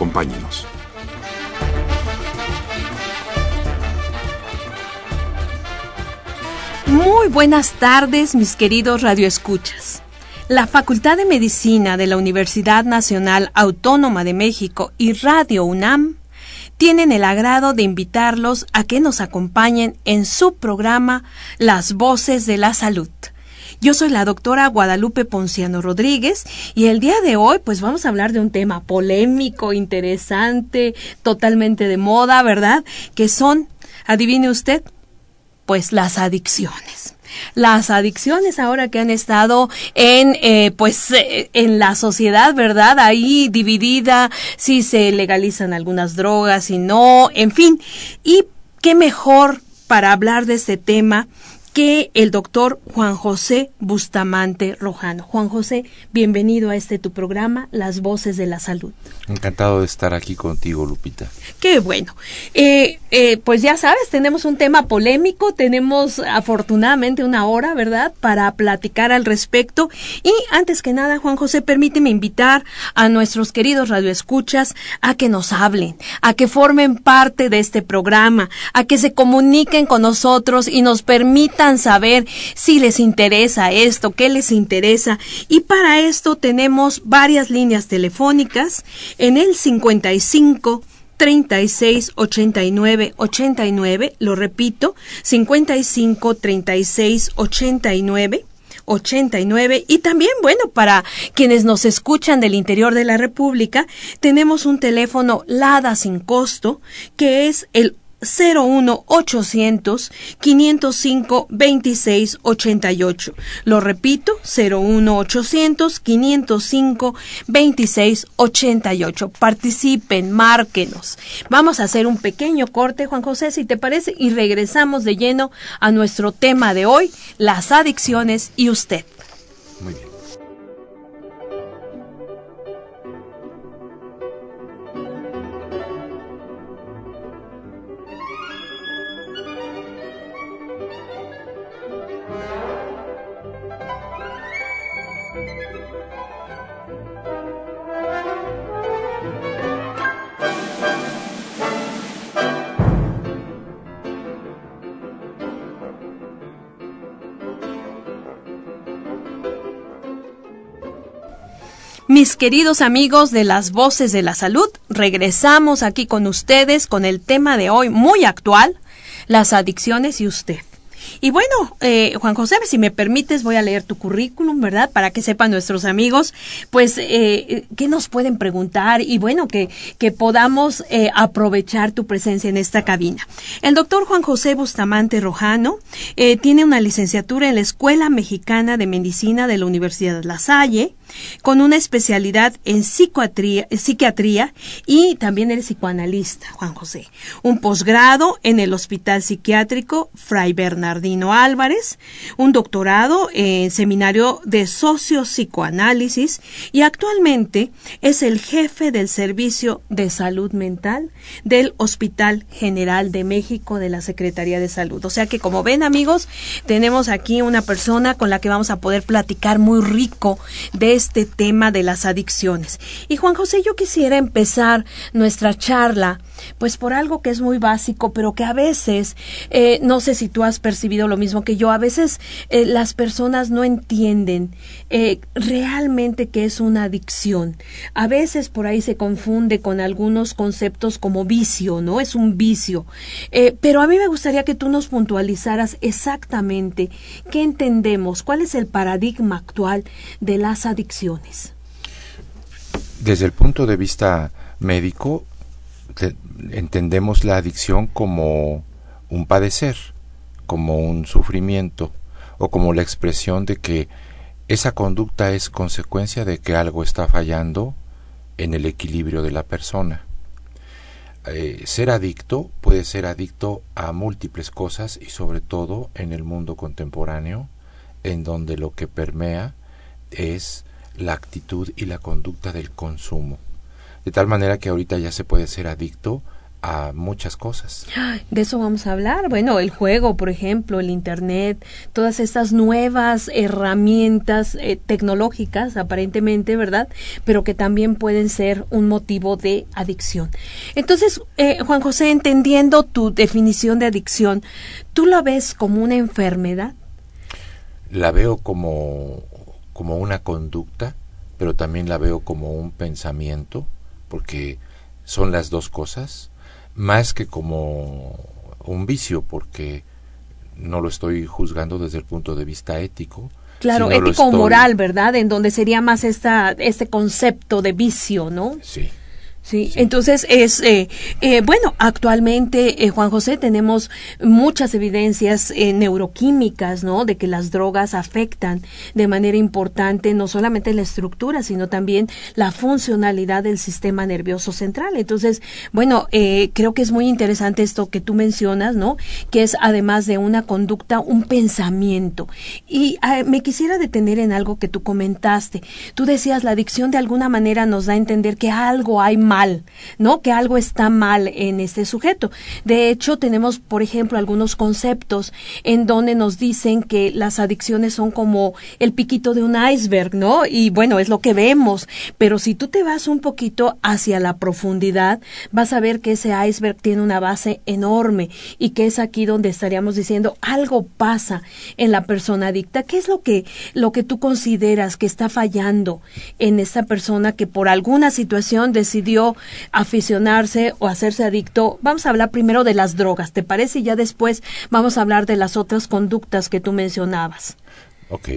Acompáñenos. Muy buenas tardes, mis queridos radioescuchas. La Facultad de Medicina de la Universidad Nacional Autónoma de México y Radio UNAM tienen el agrado de invitarlos a que nos acompañen en su programa Las Voces de la Salud. Yo soy la doctora Guadalupe Ponciano Rodríguez y el día de hoy pues vamos a hablar de un tema polémico, interesante, totalmente de moda, ¿verdad? Que son, adivine usted, pues las adicciones. Las adicciones ahora que han estado en, eh, pues, eh, en la sociedad, ¿verdad? Ahí dividida, si se legalizan algunas drogas, si no, en fin. Y qué mejor para hablar de este tema que el doctor Juan José Bustamante Rojano. Juan José, bienvenido a este tu programa, Las Voces de la Salud. Encantado de estar aquí contigo, Lupita. Qué bueno. Eh, eh, pues ya sabes, tenemos un tema polémico, tenemos afortunadamente una hora, ¿verdad?, para platicar al respecto. Y antes que nada, Juan José, permíteme invitar a nuestros queridos radioescuchas a que nos hablen, a que formen parte de este programa, a que se comuniquen con nosotros y nos permitan saber si les interesa esto, qué les interesa. Y para esto tenemos varias líneas telefónicas en el 55 36 89 89, lo repito, 55 36 89 89 y también, bueno, para quienes nos escuchan del interior de la República, tenemos un teléfono LADA sin costo que es el 01800 505 2688. Lo repito, 01800 505 2688. Participen, márquenos. Vamos a hacer un pequeño corte, Juan José, si te parece, y regresamos de lleno a nuestro tema de hoy, las adicciones y usted. Muy bien. Mis queridos amigos de las voces de la salud, regresamos aquí con ustedes con el tema de hoy muy actual, las adicciones y usted. Y bueno, eh, Juan José, si me permites, voy a leer tu currículum, ¿verdad? Para que sepan nuestros amigos, pues, eh, qué nos pueden preguntar y bueno, que, que podamos eh, aprovechar tu presencia en esta cabina. El doctor Juan José Bustamante Rojano eh, tiene una licenciatura en la Escuela Mexicana de Medicina de la Universidad de La Salle, con una especialidad en psiquiatría, psiquiatría y también eres psicoanalista, Juan José. Un posgrado en el Hospital Psiquiátrico Fray Bernardino Álvarez, un doctorado en seminario de sociopsicoanálisis y actualmente es el jefe del Servicio de Salud Mental del Hospital General de México de la Secretaría de Salud. O sea que como ven amigos, tenemos aquí una persona con la que vamos a poder platicar muy rico de este tema de las adicciones. Y Juan José, yo quisiera empezar nuestra charla, pues por algo que es muy básico, pero que a veces, eh, no sé si tú has percibido lo mismo que yo, a veces eh, las personas no entienden eh, realmente qué es una adicción. A veces por ahí se confunde con algunos conceptos como vicio, ¿no? Es un vicio. Pero a mí me gustaría que tú nos puntualizaras exactamente qué entendemos, cuál es el paradigma actual de las adicciones. Desde el punto de vista médico, te- entendemos la adicción como un padecer, como un sufrimiento o como la expresión de que esa conducta es consecuencia de que algo está fallando en el equilibrio de la persona. Eh, ser adicto puede ser adicto a múltiples cosas y sobre todo en el mundo contemporáneo, en donde lo que permea es la actitud y la conducta del consumo. De tal manera que ahorita ya se puede ser adicto a muchas cosas. De eso vamos a hablar. Bueno, el juego, por ejemplo, el Internet, todas estas nuevas herramientas eh, tecnológicas, aparentemente, ¿verdad? Pero que también pueden ser un motivo de adicción. Entonces, eh, Juan José, entendiendo tu definición de adicción, ¿tú la ves como una enfermedad? La veo como, como una conducta, pero también la veo como un pensamiento, porque son las dos cosas más que como un vicio, porque no lo estoy juzgando desde el punto de vista ético. Claro, ético o moral, ¿verdad? En donde sería más esta, este concepto de vicio, ¿no? Sí. Sí, entonces es, eh, eh, bueno, actualmente, eh, Juan José, tenemos muchas evidencias neuroquímicas, ¿no? De que las drogas afectan de manera importante no solamente la estructura, sino también la funcionalidad del sistema nervioso central. Entonces, bueno, creo que es muy interesante esto que tú mencionas, ¿no? Que es además de una conducta, un pensamiento. Y me quisiera detener en algo que tú comentaste. Tú decías, la adicción de alguna manera nos da a entender que algo hay mal, ¿no? Que algo está mal en este sujeto. De hecho, tenemos, por ejemplo, algunos conceptos en donde nos dicen que las adicciones son como el piquito de un iceberg, ¿no? Y bueno, es lo que vemos, pero si tú te vas un poquito hacia la profundidad, vas a ver que ese iceberg tiene una base enorme y que es aquí donde estaríamos diciendo algo pasa en la persona adicta. ¿Qué es lo que lo que tú consideras que está fallando en esta persona que por alguna situación decidió aficionarse o hacerse adicto, vamos a hablar primero de las drogas, ¿te parece? Y ya después vamos a hablar de las otras conductas que tú mencionabas. Ok.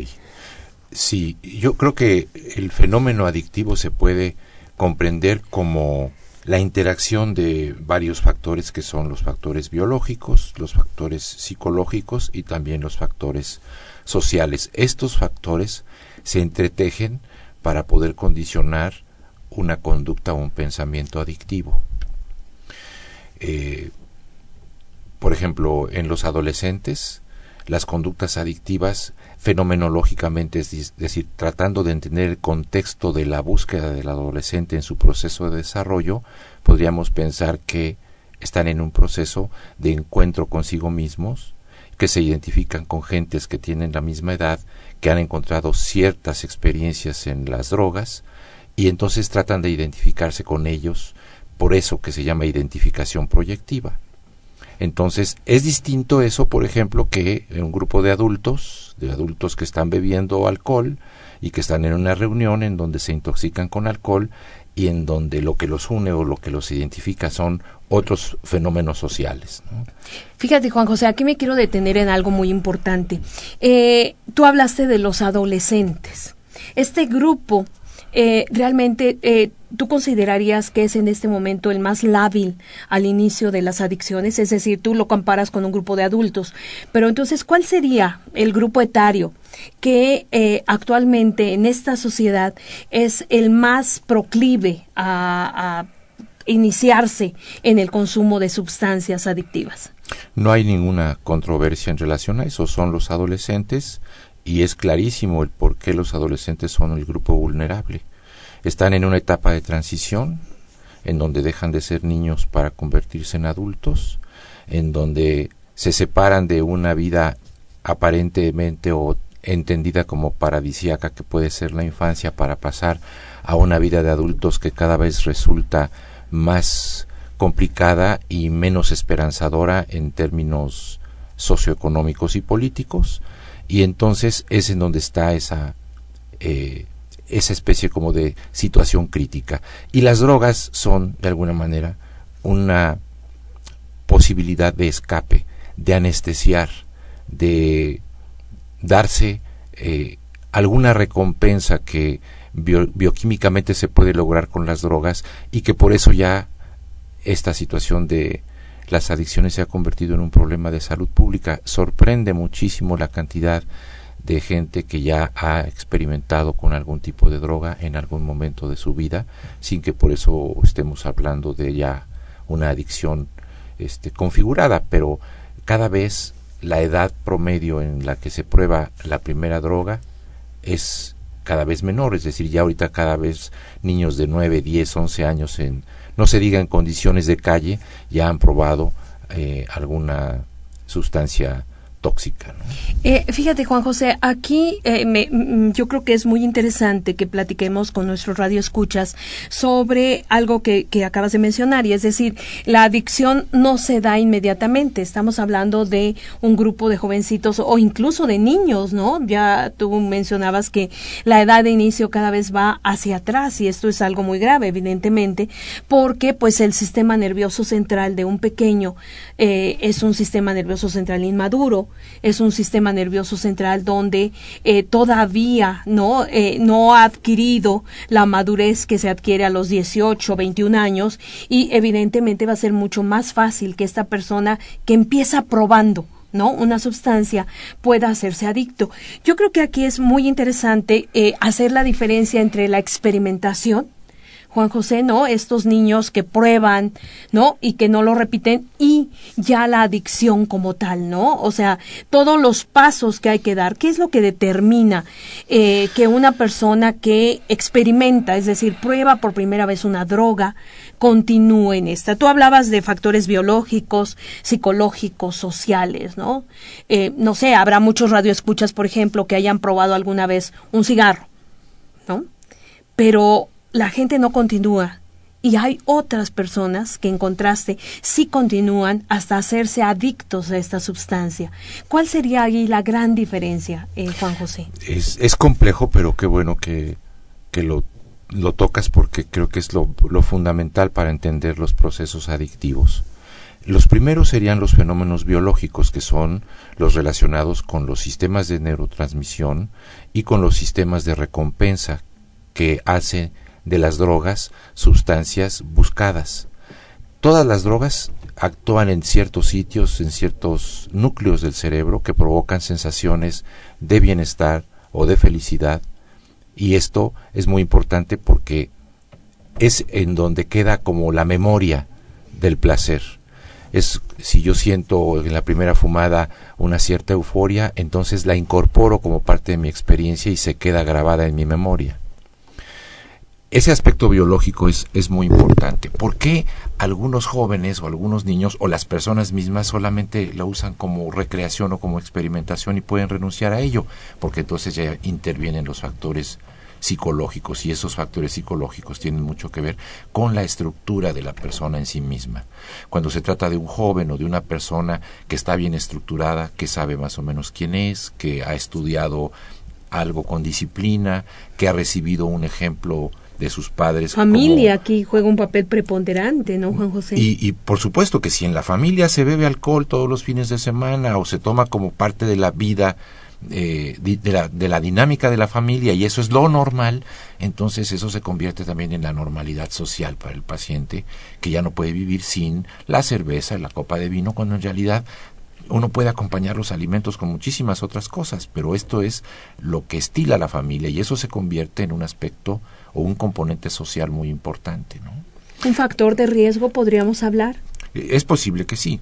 Sí, yo creo que el fenómeno adictivo se puede comprender como la interacción de varios factores que son los factores biológicos, los factores psicológicos y también los factores sociales. Estos factores se entretejen para poder condicionar una conducta o un pensamiento adictivo. Eh, por ejemplo, en los adolescentes, las conductas adictivas fenomenológicamente, es decir, tratando de entender el contexto de la búsqueda del adolescente en su proceso de desarrollo, podríamos pensar que están en un proceso de encuentro consigo mismos, que se identifican con gentes que tienen la misma edad, que han encontrado ciertas experiencias en las drogas, y entonces tratan de identificarse con ellos, por eso que se llama identificación proyectiva. Entonces, es distinto eso, por ejemplo, que un grupo de adultos, de adultos que están bebiendo alcohol y que están en una reunión en donde se intoxican con alcohol y en donde lo que los une o lo que los identifica son otros fenómenos sociales. Fíjate, Juan José, aquí me quiero detener en algo muy importante. Eh, tú hablaste de los adolescentes. Este grupo eh, realmente eh, tú considerarías que es en este momento el más lábil al inicio de las adicciones, es decir, tú lo comparas con un grupo de adultos, pero entonces, ¿cuál sería el grupo etario que eh, actualmente en esta sociedad es el más proclive a, a iniciarse en el consumo de sustancias adictivas? No hay ninguna controversia en relación a eso, son los adolescentes y es clarísimo el por qué los adolescentes son el grupo vulnerable. Están en una etapa de transición en donde dejan de ser niños para convertirse en adultos, en donde se separan de una vida aparentemente o entendida como paradisíaca que puede ser la infancia para pasar a una vida de adultos que cada vez resulta más complicada y menos esperanzadora en términos socioeconómicos y políticos. Y entonces es en donde está esa eh, esa especie como de situación crítica y las drogas son de alguna manera una posibilidad de escape de anestesiar de darse eh, alguna recompensa que bioquímicamente se puede lograr con las drogas y que por eso ya esta situación de las adicciones se ha convertido en un problema de salud pública. Sorprende muchísimo la cantidad gente que ya ha experimentado con algún tipo de droga en algún momento de su vida, sin que por eso estemos hablando de ya una adicción este, configurada, pero cada vez la edad promedio en la que se prueba la primera droga es cada vez menor, es decir, ya ahorita cada vez niños de 9, 10, 11 años en no se diga en condiciones de calle ya han probado eh, alguna sustancia tóxica. Eh, fíjate, Juan José, aquí eh, me, mm, yo creo que es muy interesante que platiquemos con nuestros radioescuchas sobre algo que, que acabas de mencionar, y es decir, la adicción no se da inmediatamente. Estamos hablando de un grupo de jovencitos o incluso de niños, ¿no? Ya tú mencionabas que la edad de inicio cada vez va hacia atrás y esto es algo muy grave, evidentemente, porque pues el sistema nervioso central de un pequeño eh, es un sistema nervioso central inmaduro es un sistema nervioso central donde eh, todavía no, eh, no ha adquirido la madurez que se adquiere a los 18, 21 años y evidentemente va a ser mucho más fácil que esta persona que empieza probando ¿no? Una sustancia pueda hacerse adicto. Yo creo que aquí es muy interesante eh, hacer la diferencia entre la experimentación Juan José, ¿no? Estos niños que prueban, ¿no? Y que no lo repiten y ya la adicción como tal, ¿no? O sea, todos los pasos que hay que dar, ¿qué es lo que determina eh, que una persona que experimenta, es decir, prueba por primera vez una droga, continúe en esta? Tú hablabas de factores biológicos, psicológicos, sociales, ¿no? Eh, no sé, habrá muchos radioescuchas, por ejemplo, que hayan probado alguna vez un cigarro, ¿no? Pero la gente no continúa. Y hay otras personas que en contraste sí continúan hasta hacerse adictos a esta sustancia. ¿Cuál sería ahí la gran diferencia, eh, Juan José? Es, complejo, pero qué bueno que, que lo, lo tocas porque creo que es lo, lo fundamental para entender los procesos adictivos. Los primeros serían los fenómenos biológicos, que son los relacionados con los sistemas de neurotransmisión y con los sistemas de recompensa que hacen de las drogas sustancias buscadas. Todas las drogas actúan en ciertos sitios, en ciertos núcleos del cerebro que provocan sensaciones de bienestar o de felicidad y esto es muy importante porque es en donde queda como la memoria del placer. Es si yo siento en la primera fumada una cierta euforia, entonces la incorporo como parte de mi experiencia y se queda grabada en mi memoria ese aspecto biológico es, es muy importante. ¿Por qué algunos jóvenes o algunos niños o las personas mismas solamente lo usan como recreación o como experimentación y pueden renunciar a ello? Porque entonces ya intervienen los factores psicológicos y esos factores psicológicos tienen mucho que ver con la estructura de la persona en sí misma. Cuando se trata de un joven o de una persona que está bien estructurada, que sabe más o menos quién es, que ha estudiado algo con disciplina, que ha recibido un ejemplo de sus padres. Familia aquí juega un papel preponderante, ¿no, Juan José? Y, y, por supuesto que si en la familia se bebe alcohol todos los fines de semana o se toma como parte de la vida, eh, de, la, de la dinámica de la familia y eso es lo normal, entonces eso se convierte también en la normalidad social para el paciente que ya no puede vivir sin la cerveza, la copa de vino, cuando en realidad uno puede acompañar los alimentos con muchísimas otras cosas, pero esto es lo que estila la familia y eso se convierte en un aspecto o un componente social muy importante. ¿no? ¿Un factor de riesgo podríamos hablar? Es posible que sí.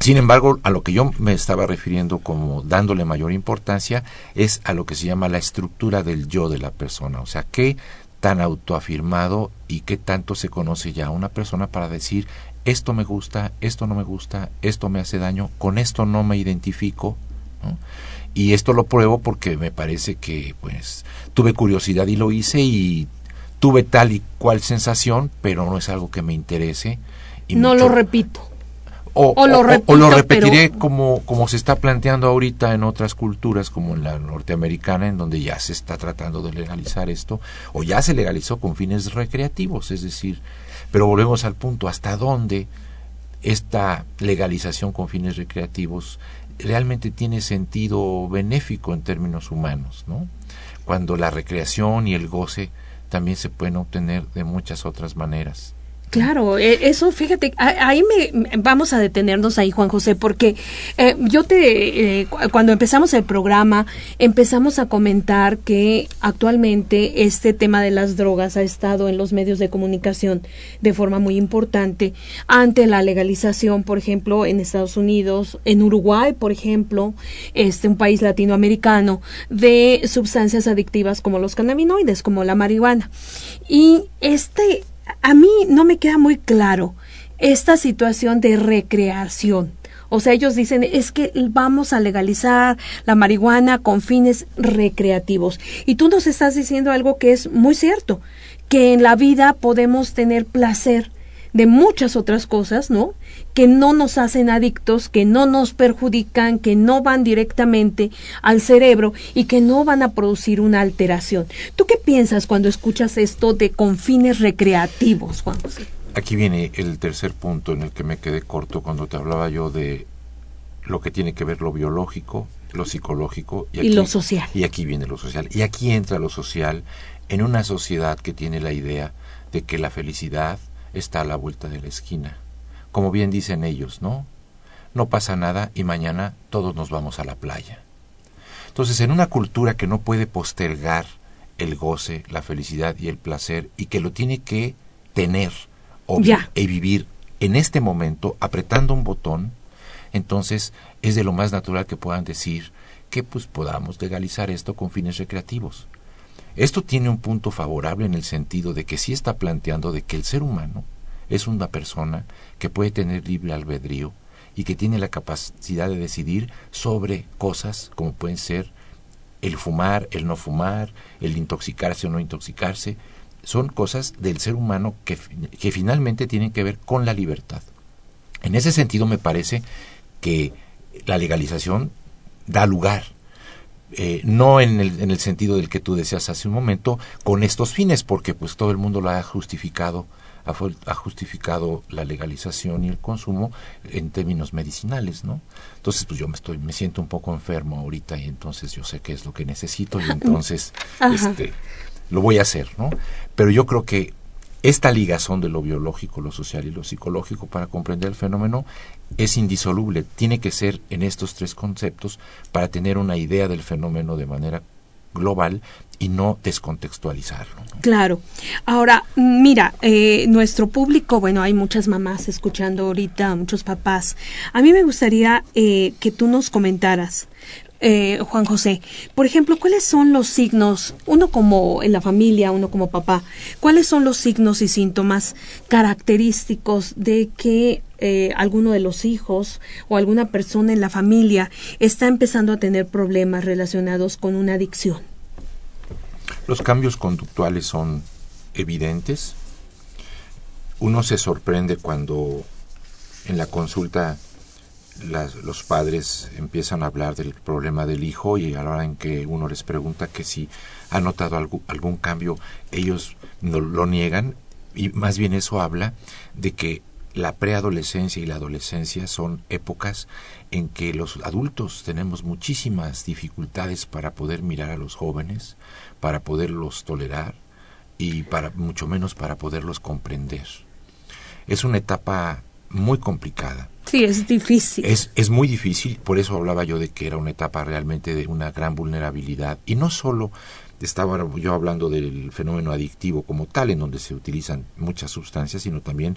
Sin embargo, a lo que yo me estaba refiriendo como dándole mayor importancia es a lo que se llama la estructura del yo de la persona, o sea, qué tan autoafirmado y qué tanto se conoce ya una persona para decir esto me gusta, esto no me gusta, esto me hace daño, con esto no me identifico. Y esto lo pruebo porque me parece que pues tuve curiosidad y lo hice y tuve tal y cual sensación, pero no es algo que me interese. Y no lo repito. O, lo, repetiré como, como se está planteando ahorita en otras culturas, como en la norteamericana, en donde ya se está tratando de legalizar esto, o ya se legalizó con fines recreativos, es decir, pero volvemos al punto, ¿hasta dónde esta legalización con fines recreativos realmente tiene sentido benéfico en términos humanos? ¿no? Cuando la recreación y el goce también se pueden obtener de muchas otras maneras. Claro, e- eso, fíjate, ahí me vamos a detenernos ahí, Juan José, porque eh, yo te, eh, cu- cuando empezamos el programa, empezamos a comentar que actualmente este tema de las drogas ha estado en los medios de comunicación de forma muy importante ante la legalización, por ejemplo, en Estados Unidos, en Uruguay, por ejemplo, este un país latinoamericano de sustancias adictivas como los cannabinoides, como la marihuana. Y este a mí no me queda muy claro esta situación de recreación. O sea, ellos dicen, es que vamos a legalizar la marihuana con fines recreativos. Y tú nos estás diciendo algo que es muy cierto, que en la vida podemos tener placer de muchas otras cosas, ¿no? Que no nos hacen adictos, que no nos perjudican, que no van directamente al cerebro y que no van a producir una alteración. ¿Tú qué piensas cuando escuchas esto de con fines recreativos, Juan José? Aquí viene el tercer punto en el que me quedé corto cuando te hablaba yo de lo que tiene que ver lo biológico, lo psicológico Y lo social. Y aquí viene lo social. Y aquí entra lo social en una sociedad que tiene la idea de que la felicidad está a la vuelta de la esquina. Como bien dicen ellos, ¿no? No pasa nada y mañana todos nos vamos a la playa. Entonces, en una cultura que no puede postergar el goce, la felicidad y el placer y que lo tiene que tener o y vivir en este momento apretando un botón, entonces es de lo más natural que puedan decir que pues podamos legalizar esto con fines recreativos. Esto tiene un punto favorable en el sentido de que sí está planteando de que el ser humano es una persona que puede tener libre albedrío y que tiene la capacidad de decidir sobre cosas como pueden ser el fumar, el no fumar, el intoxicarse o no intoxicarse, son cosas del ser humano que, que finalmente tienen que ver con la libertad. En ese sentido me parece que la legalización da lugar, eh, no en el, en el sentido del que tú decías hace un momento, con estos fines, porque pues todo el mundo lo ha justificado, ha, ha justificado la legalización y el consumo en términos medicinales, ¿no? Entonces pues yo me estoy, me siento un poco enfermo ahorita y entonces yo sé qué es lo que necesito y entonces este lo voy a hacer, ¿no? Pero yo creo que esta ligazón de lo biológico, lo social y lo psicológico para comprender el fenómeno es indisoluble. Tiene que ser en estos tres conceptos para tener una idea del fenómeno de manera global y no descontextualizarlo. Claro. Ahora, mira, eh, nuestro público, bueno, hay muchas mamás escuchando ahorita, muchos papás. A mí me gustaría eh, que tú nos comentaras, eh, Juan José, por ejemplo, ¿cuáles son los signos, uno como en la familia, uno como papá, cuáles son los signos y síntomas característicos de que eh, alguno de los hijos o alguna persona en la familia está empezando a tener problemas relacionados con una adicción? Los cambios conductuales son evidentes. Uno se sorprende cuando en la consulta las- los padres empiezan a hablar del problema del hijo y a la hora en que uno les pregunta que si ha notado algú- algún cambio, ellos no, lo niegan y más bien eso habla de que la preadolescencia y la adolescencia son épocas en que los adultos tenemos muchísimas dificultades para poder mirar a los jóvenes, para poderlos tolerar y para mucho menos para poderlos comprender. Es una etapa muy complicada. Sí, es difícil. Es, es muy difícil, por eso hablaba yo de que era una etapa realmente de una gran vulnerabilidad. Y no solo estaba yo hablando del fenómeno adictivo como tal, en donde se utilizan muchas sustancias, sino también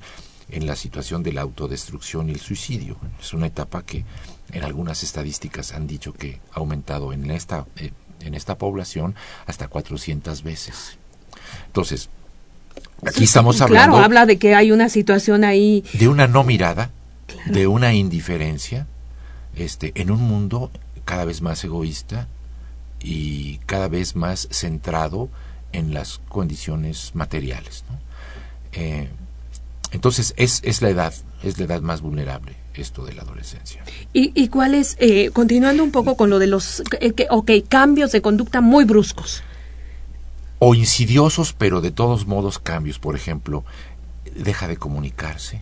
en la situación de la autodestrucción y el suicidio. Es una etapa que en algunas estadísticas han dicho que ha aumentado en esta, eh, en esta población hasta 400 veces. Entonces, aquí estamos hablando Claro, habla de que hay una situación ahí. de una no mirada, de una indiferencia, este, en un mundo cada vez más egoísta y cada vez más centrado en las condiciones materiales. ¿no? Eh, entonces es, es la edad, es la edad más vulnerable esto de la adolescencia. ¿Y, y cuál es, eh, continuando un poco con lo de los, eh, que, ok, cambios de conducta muy bruscos? O insidiosos, pero de todos modos cambios. Por ejemplo, deja de comunicarse,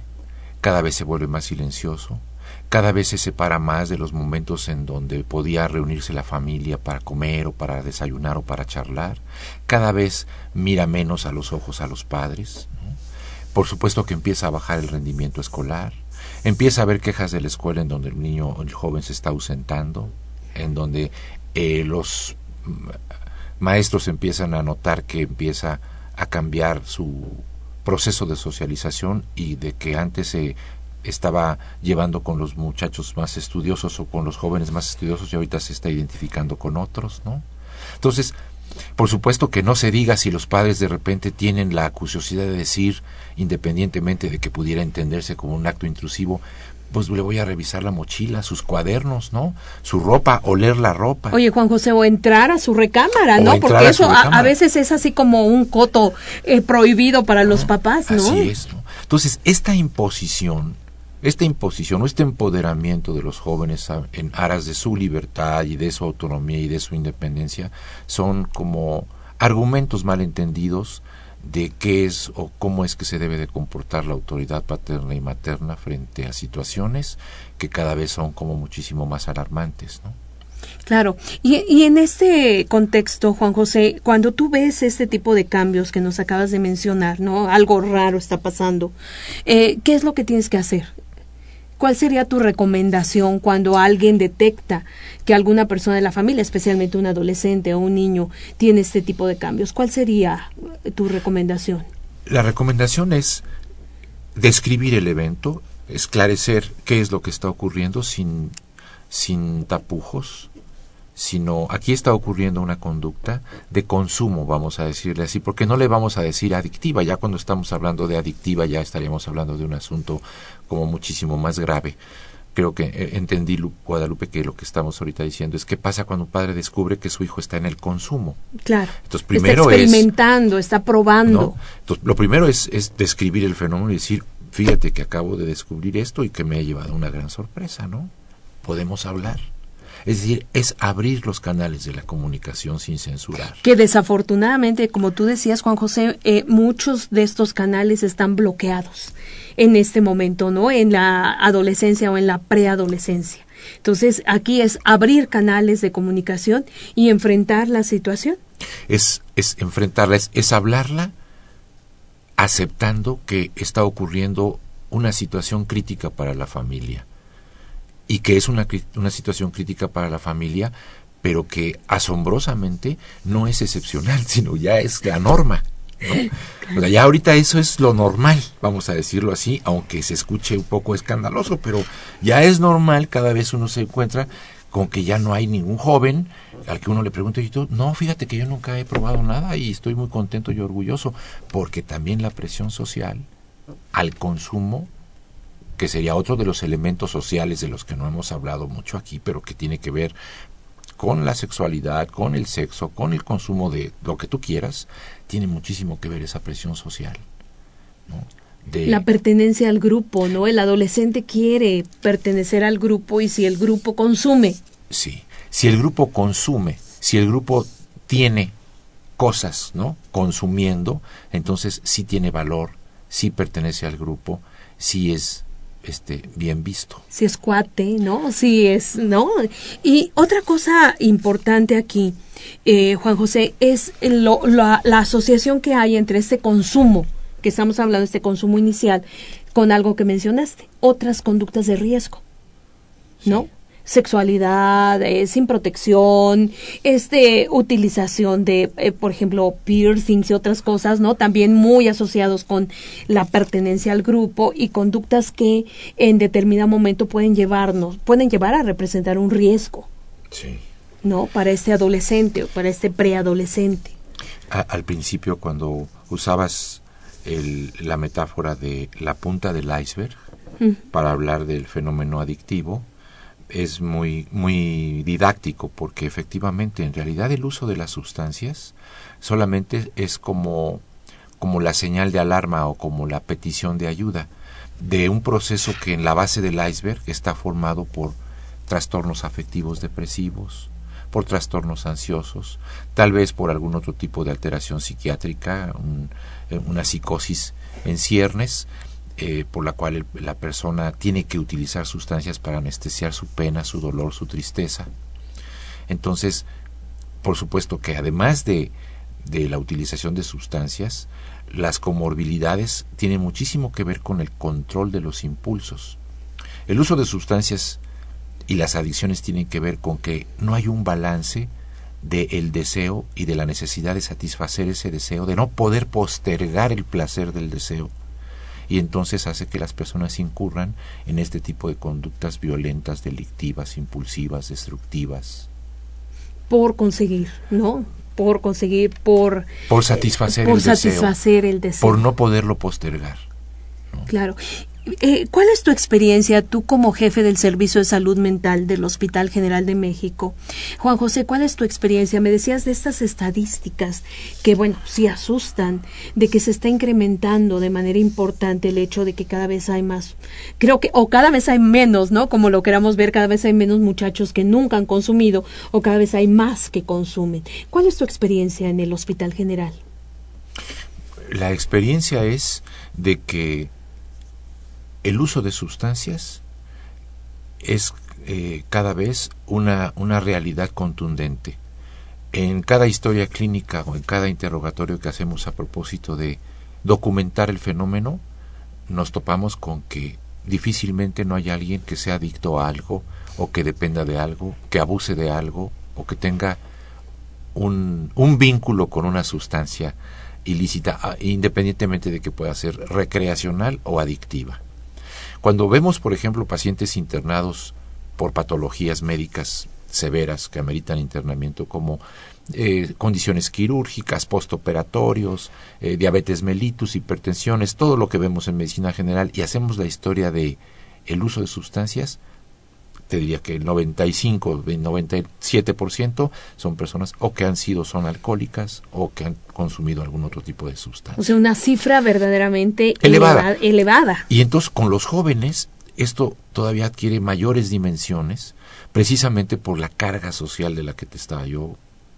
cada vez se vuelve más silencioso, cada vez se separa más de los momentos en donde podía reunirse la familia para comer o para desayunar o para charlar, cada vez mira menos a los ojos a los padres, ¿no? Por supuesto que empieza a bajar el rendimiento escolar, empieza a haber quejas de la escuela en donde el niño, el joven se está ausentando, en donde eh, los maestros empiezan a notar que empieza a cambiar su proceso de socialización y de que antes se estaba llevando con los muchachos más estudiosos o con los jóvenes más estudiosos y ahorita se está identificando con otros, ¿no? Entonces, por supuesto que no se diga si los padres de repente tienen la curiosidad de decir, independientemente de que pudiera entenderse como un acto intrusivo, pues le voy a revisar la mochila, sus cuadernos, ¿no? Su ropa, oler la ropa. Oye, Juan José, o entrar a su recámara, ¿no? Porque eso a, veces es así como un coto eh, prohibido para los papás, ¿no? Así es. ¿no? Entonces, esta imposición, esta imposición o este empoderamiento de los jóvenes a- en aras de su libertad y de su autonomía y de su independencia son como argumentos malentendidos de qué es o cómo es que se debe de comportar la autoridad paterna y materna frente a situaciones que cada vez son como muchísimo más alarmantes, ¿no? Claro. Y, en este contexto, Juan José, cuando tú ves este tipo de cambios que nos acabas de mencionar, ¿no? Algo raro está pasando. eh, ¿Qué es lo que tienes que hacer? ¿Cuál sería tu recomendación cuando alguien detecta que alguna persona de la familia, especialmente un adolescente o un niño, tiene este tipo de cambios? ¿Cuál sería eh, tu recomendación? La recomendación es describir el evento, esclarecer qué es lo que está ocurriendo sin, sin tapujos, sino aquí está ocurriendo una conducta de consumo, vamos a decirle así, porque no le vamos a decir adictiva, ya cuando estamos hablando de adictiva ya estaríamos hablando de un asunto como muchísimo más grave. Creo que eh, entendí, Lu- Guadalupe, que lo que estamos ahorita diciendo es qué pasa cuando un padre descubre que su hijo está en el consumo. Claro. Entonces, primero está es- experimentando, está probando. ¿no? Entonces, lo primero es, es describir el fenómeno y decir, fíjate que acabo de descubrir esto y que me ha llevado una gran sorpresa, ¿no? Podemos hablar. Es decir, es abrir los canales de la comunicación sin censurar. que desafortunadamente, como tú decías, Juan José, eh, muchos de estos canales están bloqueados en este momento, ¿no? En la adolescencia o en la preadolescencia. Entonces, aquí es abrir canales de comunicación y enfrentar la situación. Es, es enfrentarla, es, es hablarla aceptando que está ocurriendo una situación crítica para la familia y que es una, una situación crítica para la familia, pero que asombrosamente no es excepcional, sino ya es la norma. ¿no? O sea, ya ahorita eso es lo normal, vamos a decirlo así, aunque se escuche un poco escandaloso, pero ya es normal, cada vez uno se encuentra con que ya no hay ningún joven al que uno le pregunte y tú, no, fíjate que yo nunca he probado nada y estoy muy contento y orgulloso, porque también la presión social al consumo que sería otro de los elementos sociales de los que no hemos hablado mucho aquí, pero que tiene que ver con la sexualidad, con el sexo, con el consumo de lo que tú quieras, tiene muchísimo que ver esa presión social. ¿no? De, La pertenencia al grupo, ¿no? El adolescente quiere pertenecer al grupo y si el grupo consume, sí, si el grupo consume, si el grupo tiene cosas, ¿no? Consumiendo, entonces sí tiene valor, sí pertenece al grupo, sí es este bien visto. si es cuate, ¿no? Si es, ¿no? Y otra cosa importante aquí, eh, Juan José, es lo- la, la asociación que hay entre este consumo, que estamos hablando, este consumo inicial, con algo que mencionaste, otras conductas de riesgo, ¿no? Sexualidad, eh, sin protección, este, utilización de, eh, por ejemplo, piercings y otras cosas, ¿no? También muy asociados con la pertenencia al grupo y conductas que en determinado momento pueden llevarnos, pueden llevar a representar un riesgo, Sí. ¿no? Para este adolescente o para este preadolescente. Al principio cuando usabas el- la metáfora de la punta del iceberg para hablar del fenómeno adictivo es muy muy didáctico porque efectivamente en realidad el uso de las sustancias solamente es como como la señal de alarma o como la petición de ayuda de un proceso que en la base del iceberg está formado por trastornos afectivos depresivos, por trastornos ansiosos, tal vez por algún otro tipo de alteración psiquiátrica, eh, una psicosis en ciernes, eh, por la cual el- la persona tiene que utilizar sustancias para anestesiar su pena, su dolor, su tristeza. Entonces, por supuesto que además de, de la utilización de sustancias, las comorbilidades tienen muchísimo que ver con el control de los impulsos. El uso de sustancias y las adicciones tienen que ver con que no hay un balance del deseo y de la necesidad de satisfacer ese deseo, de no poder postergar el placer del deseo. Y entonces hace que las personas incurran en este tipo de conductas violentas, delictivas, impulsivas, destructivas. Por conseguir, ¿no? Por conseguir, por... Por satisfacer, por el, deseo, satisfacer el deseo. Por no poderlo postergar. Claro. Eh, ¿Cuál es tu experiencia, tú como jefe del Servicio de Salud Mental del Hospital General de México? Juan José, ¿cuál es tu experiencia? Me decías de estas estadísticas que, bueno, sí asustan, de que se está incrementando de manera importante el hecho de que cada vez hay más, creo que, o cada vez hay menos, ¿no? Como lo queramos ver, cada vez hay menos muchachos que nunca han consumido, o cada vez hay más que consumen. ¿Cuál es tu experiencia en el Hospital General? La experiencia es de que el uso de sustancias es eh, cada vez una, una realidad contundente. En cada historia clínica o en cada interrogatorio que hacemos a propósito de documentar el fenómeno, nos topamos con que difícilmente no hay alguien que sea adicto a algo o que dependa de algo, que abuse de algo o que tenga un, un vínculo con una sustancia ilícita, independientemente de que pueda ser recreacional o adictiva. Cuando vemos, por ejemplo, pacientes internados por patologías médicas severas que ameritan internamiento como eh, condiciones quirúrgicas, postoperatorios, eh, diabetes mellitus, hipertensiones, todo lo que vemos en medicina general y hacemos la historia de el uso de sustancias, te diría que el 95, el 97% son personas o que han sido, son alcohólicas o que han consumido algún otro tipo de sustancia. O sea, una cifra verdaderamente Elevada. eleva- elevada. Y entonces con los jóvenes esto todavía adquiere mayores dimensiones, precisamente por la carga social de la que te estaba yo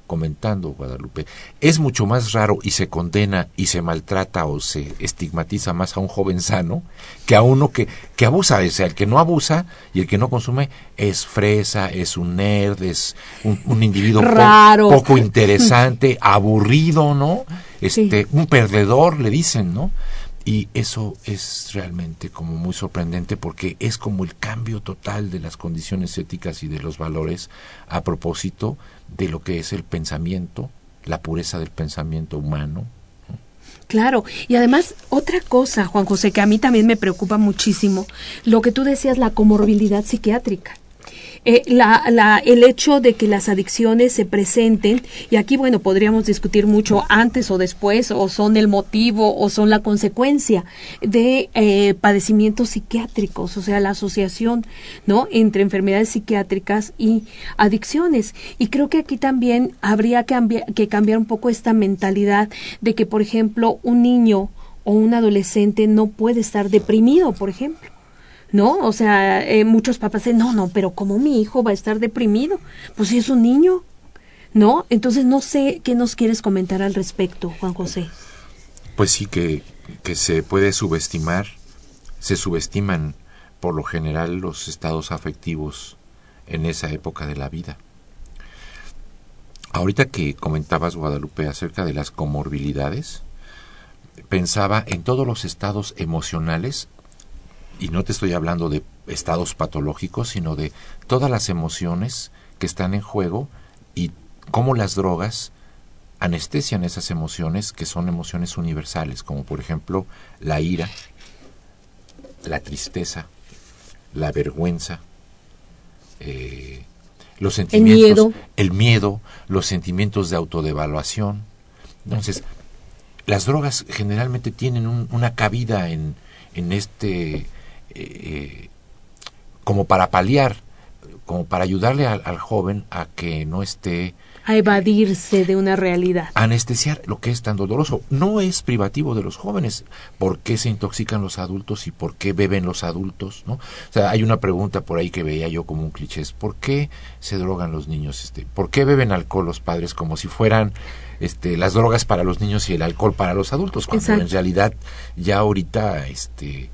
comentando, Guadalupe. Es mucho más raro y se condena y se maltrata o se estigmatiza más a un joven sano que a uno que, que abusa. O sea, el que no abusa y el que no consume es fresa, es un nerd, es un, un individuo po- Raro. poco interesante, aburrido, ¿no? Este, un perdedor, le dicen, ¿no? Y eso es realmente como muy sorprendente porque es como el cambio total de las condiciones éticas y de los valores a propósito de lo que es el pensamiento, la pureza del pensamiento humano. Claro, y además otra cosa, Juan José, que a mí también me preocupa muchísimo, lo que tú decías, la comorbilidad psiquiátrica. Eh, la, la, el hecho de que las adicciones se presenten, y aquí, bueno, podríamos discutir mucho antes o después, o son el motivo o son la consecuencia de eh, padecimientos psiquiátricos, o sea, la asociación, ¿no?, entre enfermedades psiquiátricas y adicciones. Y creo que aquí también habría que, cambiar- que cambiar un poco esta mentalidad de que, por ejemplo, un niño o un adolescente no puede estar deprimido, por ejemplo. ¿No? O sea, eh, muchos papás dicen, no, no, pero ¿cómo mi hijo va a estar deprimido? Pues si es un niño, ¿no? Entonces no sé qué nos quieres comentar al respecto, Juan José. Pues sí que, que se puede subestimar, se subestiman por lo general los estados afectivos en esa época de la vida. Ahorita que comentabas, Guadalupe, acerca de las comorbilidades, pensaba en todos los estados emocionales, y no te estoy hablando de estados patológicos, sino de todas las emociones que están en juego y cómo las drogas anestesian esas emociones que son emociones universales, como por ejemplo la ira, la tristeza, la vergüenza, eh, los sentimientos, miedo. el miedo, los sentimientos de autodevaluación. Entonces, las drogas generalmente tienen un- una cabida en, en este, eh, como para paliar, como para ayudarle al, al joven a que no esté A evadirse de una realidad. anestesiar lo que es tan doloroso. No es privativo de los jóvenes. ¿Por qué se intoxican los adultos y por qué beben los adultos? ¿no? O sea, hay una pregunta por ahí que veía yo como un cliché. es, ¿Por qué se drogan los niños? Este, ¿Por qué beben alcohol los padres como si fueran este, las drogas para los niños y el alcohol para los adultos? Cuando Exacto. en realidad ya ahorita este,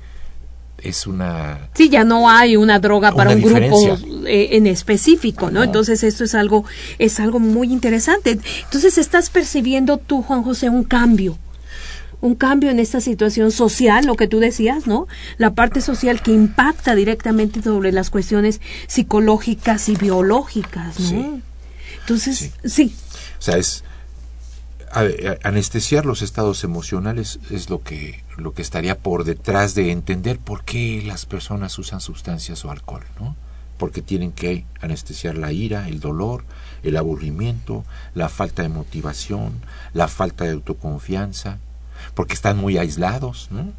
es una... Sí, ya no hay una droga para Una un grupo eh, en específico, ¿no? Entonces esto es algo es algo muy interesante. Entonces estás percibiendo tú, Juan José, un cambio. un cambio en esta situación social, lo que tú decías, ¿no? La parte social que impacta directamente sobre las cuestiones psicológicas y biológicas, ¿no? Sí. Entonces, Sí. sí, O sea, es anestesiar los estados emocionales es lo que lo que estaría por detrás de entender por qué las personas usan sustancias o alcohol, ¿no? Porque tienen que anestesiar la ira, el dolor, el aburrimiento, la falta de motivación, la falta de autoconfianza, porque están muy aislados, ¿no?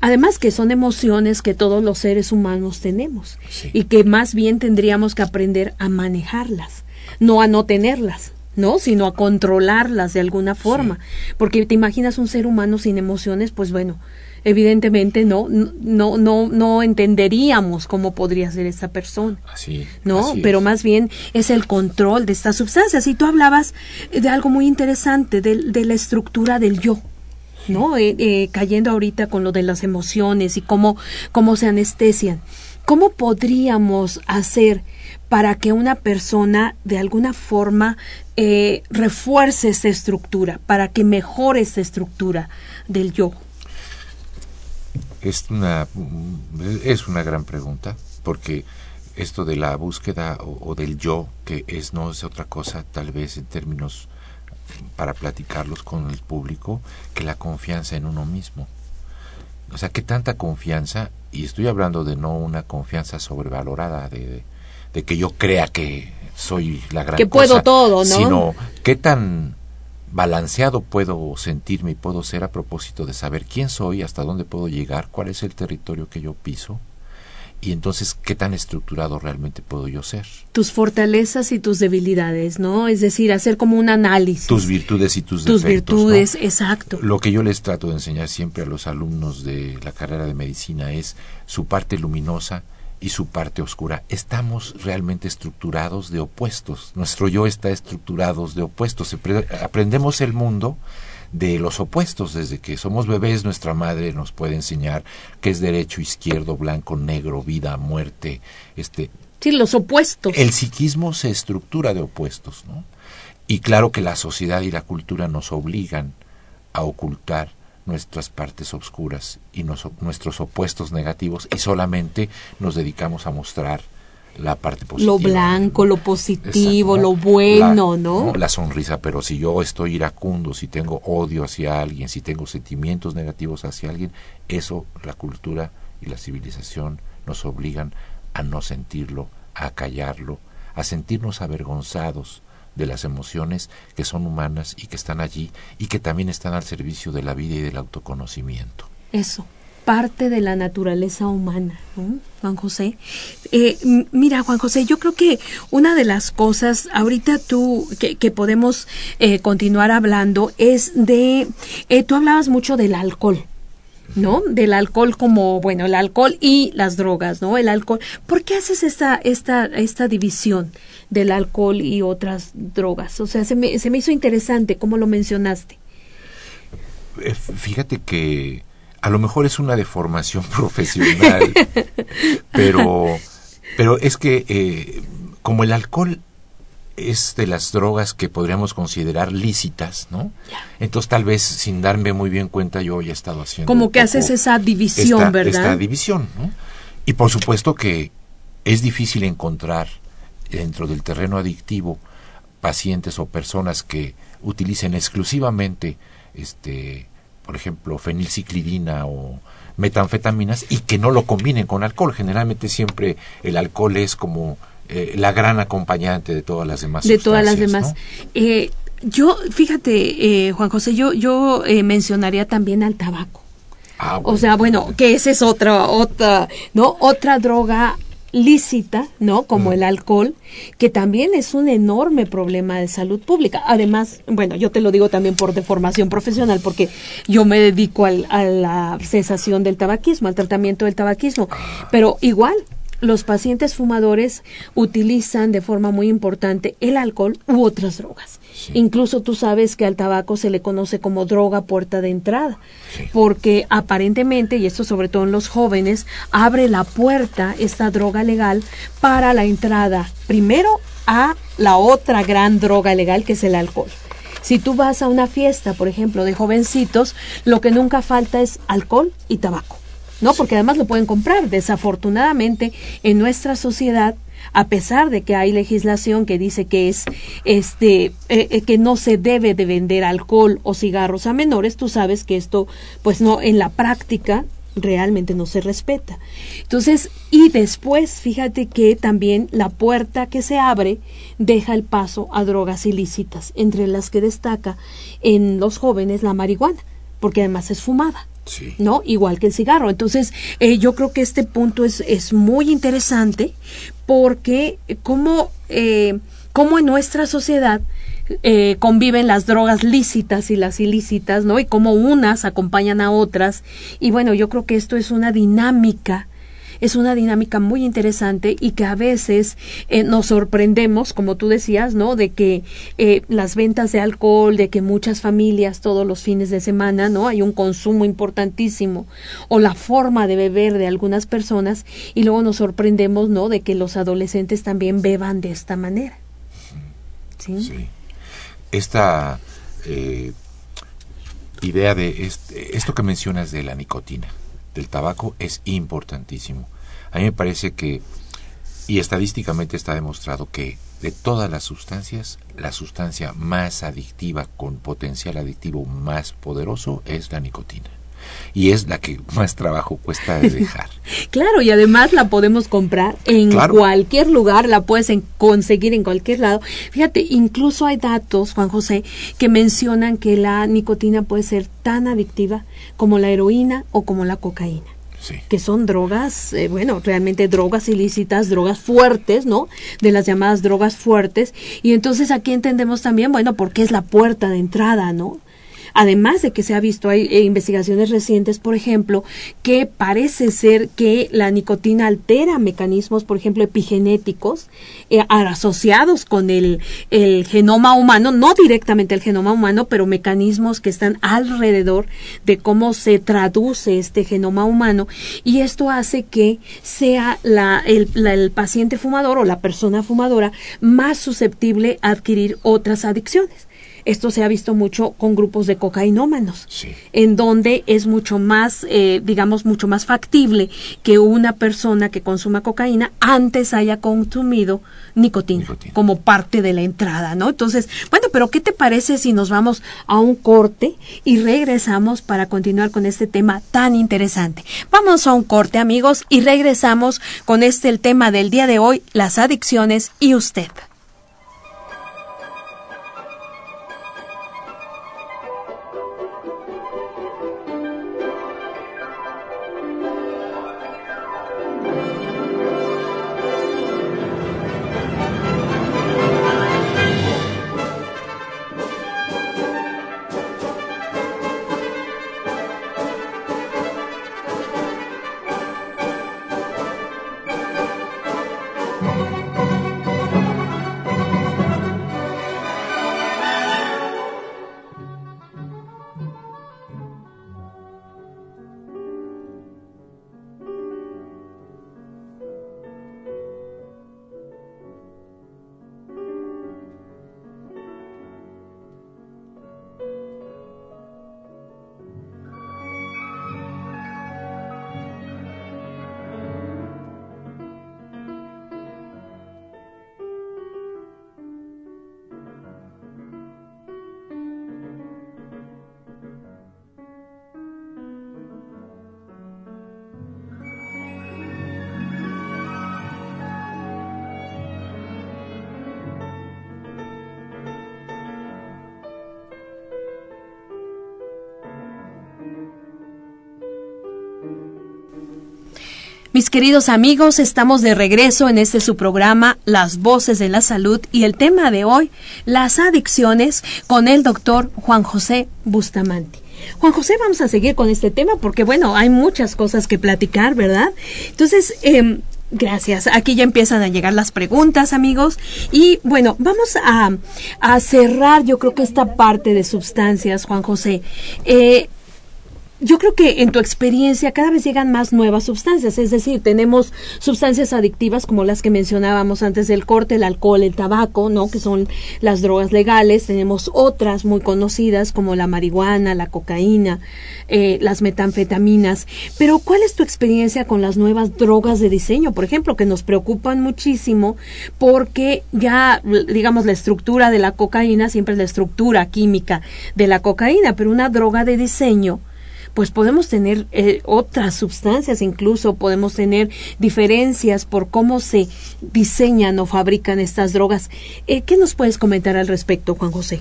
Además que son emociones que todos los seres humanos tenemos Sí. y que más bien tendríamos que aprender a manejarlas, no a no tenerlas, ¿no? Sino a controlarlas de alguna forma. Porque te imaginas un ser humano sin emociones, pues bueno, evidentemente no, no, no, no entenderíamos cómo podría ser esa persona. Así. ¿no? así Pero más bien es el control de estas sustancias. Y tú hablabas de algo muy interesante, de, de la estructura del yo. ¿no? Eh, eh, cayendo ahorita con lo de las emociones y cómo, cómo se anestesian. ¿Cómo podríamos hacer para que una persona de alguna forma eh, refuerce esta estructura, para que mejore esta estructura del yo? Es una, es una gran pregunta, porque esto de la búsqueda o, o del yo, que es no es otra cosa, tal vez en términos para platicarlos con el público, que la confianza en uno mismo. O sea, que tanta confianza, y estoy hablando de no una confianza sobrevalorada, de, de, que yo crea que soy la gran Que puedo todo, ¿no? Sino qué tan balanceado puedo sentirme y puedo ser a propósito de saber quién soy, hasta dónde puedo llegar, cuál es el territorio que yo piso y entonces qué tan estructurado realmente puedo yo ser. Tus fortalezas y tus debilidades, ¿no? Es decir, hacer como un análisis. Tus virtudes y tus, tus defectos. virtudes, ¿no? exacto. Lo que yo les trato de enseñar siempre a los alumnos de la carrera de medicina es su parte luminosa y su parte oscura. Estamos realmente estructurados de opuestos. Nuestro yo está estructurado de opuestos. Apre- Aprendemos el mundo de los opuestos. Desde que somos bebés, nuestra madre nos puede enseñar qué es derecho, izquierdo, blanco, negro, vida, muerte. Este, Sí, los opuestos. el psiquismo se estructura de opuestos, ¿no? Y claro que la sociedad y la cultura nos obligan a ocultar nuestras partes oscuras y nos- nuestros opuestos negativos y solamente nos dedicamos a mostrar la parte positiva. lo blanco, lo positivo, Exacto, lo bueno, La- ¿no? La sonrisa, pero si yo estoy iracundo, si tengo odio hacia alguien, si tengo sentimientos negativos hacia alguien, eso la cultura y la civilización nos obligan a no sentirlo, a callarlo, a sentirnos avergonzados de las emociones que son humanas y que están allí y que también están al servicio de la vida y del autoconocimiento. Eso, parte de la naturaleza humana. Juan José. Eh, mira, Juan José, yo creo que una de las cosas, ahorita tú, que, que podemos eh, continuar hablando, es de, eh, tú hablabas mucho del alcohol. ¿No? Del alcohol como, bueno, el alcohol y las drogas, ¿no? El alcohol. ¿Por qué haces esta, esta, esta división del alcohol y otras drogas? O sea, se me, se me hizo interesante cómo lo mencionaste. Eh, Fíjate que a lo mejor es una deformación profesional, pero, pero es que eh, como el alcohol es de las drogas que podríamos considerar lícitas, ¿no? Entonces tal vez sin darme muy bien cuenta yo ya he estado haciendo Como que haces esa división, esta, ¿verdad? esta división, ¿no? Y por supuesto que es difícil encontrar dentro del terreno adictivo pacientes o personas que utilicen exclusivamente este por ejemplo fenilciclidina o metanfetaminas y que no lo combinen con alcohol generalmente siempre el alcohol es como eh, la gran acompañante de todas las demás de todas las demás. ¿no? Eh, yo, fíjate, eh, Juan José, yo, yo eh, mencionaría también al tabaco. Ah, O sea, bueno, que esa es otra, otra, ¿no? Otra droga lícita, ¿no? Como el alcohol, que también es un enorme problema de salud pública. Además, bueno, yo te lo digo también por deformación profesional, porque yo me dedico al- a la cesación del tabaquismo, al tratamiento del tabaquismo. Pero igual, los pacientes fumadores utilizan de forma muy importante el alcohol u otras drogas. Sí. Incluso tú sabes que al tabaco se le conoce como droga puerta de entrada, Sí. porque aparentemente, y esto sobre todo en los jóvenes, abre la puerta esta droga legal para la entrada primero a la otra gran droga legal que es el alcohol. Si tú vas a una fiesta, por ejemplo, de jovencitos, lo que nunca falta es alcohol y tabaco. ¿No? Porque además lo pueden comprar. Desafortunadamente, en nuestra sociedad, a pesar de que hay legislación que dice que es este eh, eh, que no se debe de vender alcohol o cigarros a menores, tú sabes que esto pues no en la práctica realmente no se respeta. Entonces, y después, fíjate que también la puerta que se abre deja el paso a drogas ilícitas, entre las que destaca en los jóvenes la marihuana, porque además es fumada. ¿No? Igual que el cigarro. Entonces, eh, yo creo que este punto es, es muy interesante porque como, eh, como en nuestra sociedad eh, conviven las drogas lícitas y las ilícitas, ¿no? Y cómo unas acompañan a otras. Y bueno, yo creo que esto es una dinámica es una dinámica muy interesante y que a veces eh, nos sorprendemos, como tú decías, ¿no? De que eh, las ventas de alcohol, de que muchas familias todos los fines de semana, ¿no? Hay un consumo importantísimo o la forma de beber de algunas personas y luego nos sorprendemos, ¿no? De que los adolescentes también beban de esta manera. Sí. Esta eh, idea de esto que mencionas de la nicotina del tabaco es importantísimo. A mí me parece que, y estadísticamente está demostrado que de todas las sustancias, la sustancia más adictiva con potencial adictivo más poderoso es la nicotina y es la que más trabajo cuesta de dejar. claro, y además la podemos comprar en cualquier lugar, la puedes conseguir en cualquier lado. Fíjate, incluso hay datos, Juan José, que mencionan que la nicotina puede ser tan adictiva como la heroína o como la cocaína. que son drogas, eh, bueno, realmente drogas ilícitas, drogas fuertes, ¿no? De las llamadas drogas fuertes. Y entonces aquí entendemos también, bueno, porque es la puerta de entrada, ¿no? Además de que se ha visto, hay eh, investigaciones recientes, por ejemplo, que parece ser que la nicotina altera mecanismos, por ejemplo, epigenéticos eh, asociados con el, genoma humano, no directamente el genoma humano, pero mecanismos que están alrededor de cómo se traduce este genoma humano y esto hace que sea la, el paciente fumador o la persona fumadora más susceptible a adquirir otras adicciones. Esto se ha visto mucho con grupos de cocainómanos, en donde es mucho más, eh, digamos, mucho más factible que una persona que consuma cocaína antes haya consumido nicotina, como parte de la entrada, ¿no? Entonces, bueno, pero ¿qué te parece si nos vamos a un corte y regresamos para continuar con este tema tan interesante? Vamos a un corte, amigos, y regresamos con este el tema del día de hoy, las adicciones y usted. Mis queridos amigos, estamos de regreso en este su programa Las Voces de la Salud y el tema de hoy, las adicciones, con el doctor Juan José Bustamante. Juan José, vamos a seguir con este tema porque, bueno, hay muchas cosas que platicar, ¿verdad? Entonces, eh, Gracias. Aquí ya empiezan a llegar las preguntas, amigos. Y bueno, vamos a, a cerrar, yo creo que esta parte de sustancias, Juan José. Eh, yo creo que en tu experiencia cada vez llegan más nuevas sustancias, es decir, tenemos sustancias adictivas como las que mencionábamos antes del corte, el alcohol, el tabaco, ¿no? Que son las drogas legales, tenemos otras muy conocidas como la marihuana, la cocaína, eh, las metanfetaminas. Pero ¿cuál es tu experiencia con las nuevas drogas de diseño, por ejemplo, que nos preocupan muchísimo porque ya, digamos, la estructura de la cocaína siempre es la estructura química de la cocaína, pero una droga de diseño pues podemos tener eh, otras sustancias, incluso podemos tener diferencias por cómo se diseñan o fabrican estas drogas. Eh, ¿Qué nos puedes comentar al respecto, Juan José?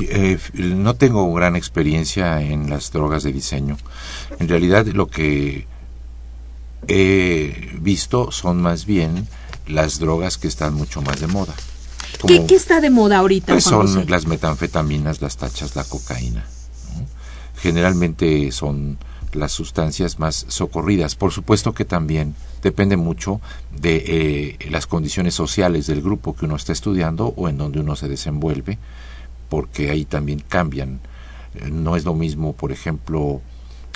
Eh, no tengo gran experiencia en las drogas de diseño. En realidad lo que he visto son más bien las drogas que están mucho más de moda. ¿Qué, está de moda ahorita? Pues son las metanfetaminas, las tachas, la cocaína generalmente son las sustancias más socorridas. Por supuesto que también depende mucho de eh, las condiciones sociales del grupo que uno está estudiando o en donde uno se desenvuelve, porque ahí también cambian. Eh, no es lo mismo, por ejemplo,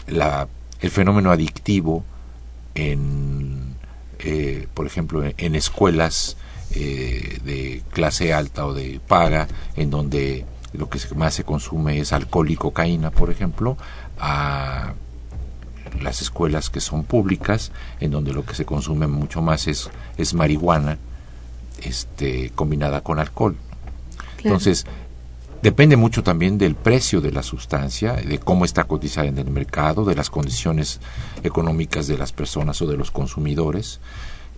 la, el fenómeno adictivo en, eh, por ejemplo, en, escuelas de clase alta o de paga, en donde lo que más se consume es alcohol y cocaína, por ejemplo, a las escuelas que son públicas, en donde lo que se consume mucho más es, es marihuana este, combinada con alcohol. Entonces, depende mucho también del precio de la sustancia, de cómo está cotizada en el mercado, de las condiciones económicas de las personas o de los consumidores,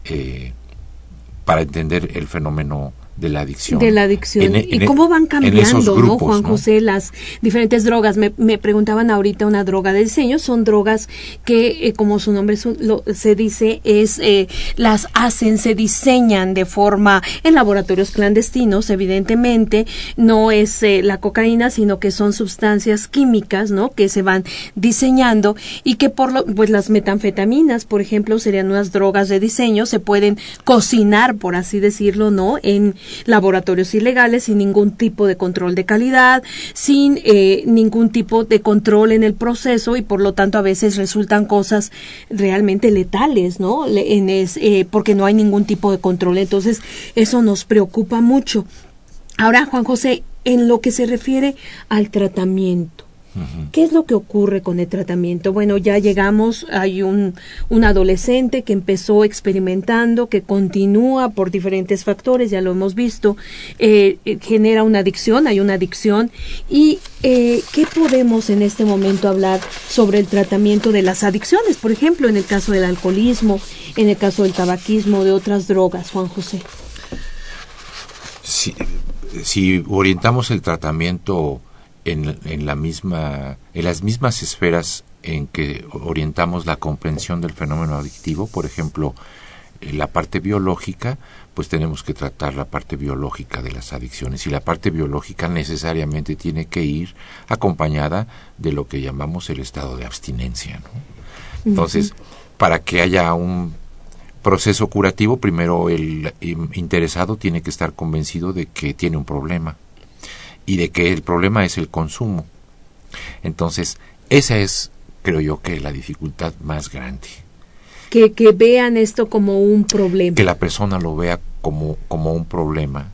eh, para entender el fenómeno de la adicción. De la adicción. E- y cómo van cambiando, ¿no, Juan José? Las diferentes drogas. Me, me, preguntaban ahorita una droga de diseño. Son drogas que, eh, como su nombre se dice, es eh, las hacen, se diseñan de forma en laboratorios clandestinos, evidentemente. No es eh, la cocaína, sino que son sustancias químicas, ¿no? Que se van diseñando y que por lo, pues las metanfetaminas, por ejemplo, serían unas drogas de diseño. Se pueden cocinar, por así decirlo, ¿no? En laboratorios ilegales sin ningún tipo de control de calidad, sin eh, ningún tipo de control en el proceso y por lo tanto a veces resultan cosas realmente letales, ¿no? Es, eh, porque no hay ningún tipo de control. Entonces eso nos preocupa mucho. Ahora, Juan José, en lo que se refiere al tratamiento, ¿Qué es lo que ocurre con el tratamiento? Bueno, ya llegamos, hay un, un adolescente que empezó experimentando, que continúa por diferentes factores, ya lo hemos visto, eh, eh, genera una adicción, hay una adicción. ¿Y eh, qué podemos en este momento hablar sobre el tratamiento de las adicciones? Por ejemplo, en el caso del alcoholismo, en el caso del tabaquismo, de otras drogas, Juan José. si orientamos el tratamiento en, en, la misma, en las mismas esferas en que orientamos la comprensión del fenómeno adictivo, por ejemplo, la parte biológica, pues tenemos que tratar la parte biológica de las adicciones. Y la parte biológica necesariamente tiene que ir acompañada de lo que llamamos el estado de abstinencia. Entonces, para que haya un proceso curativo, primero el interesado tiene que estar convencido de que tiene un problema y de que el problema es el consumo. Entonces, esa es, creo yo, que la dificultad más grande. Que, que vean esto como un problema. Que la persona lo vea como, como un problema.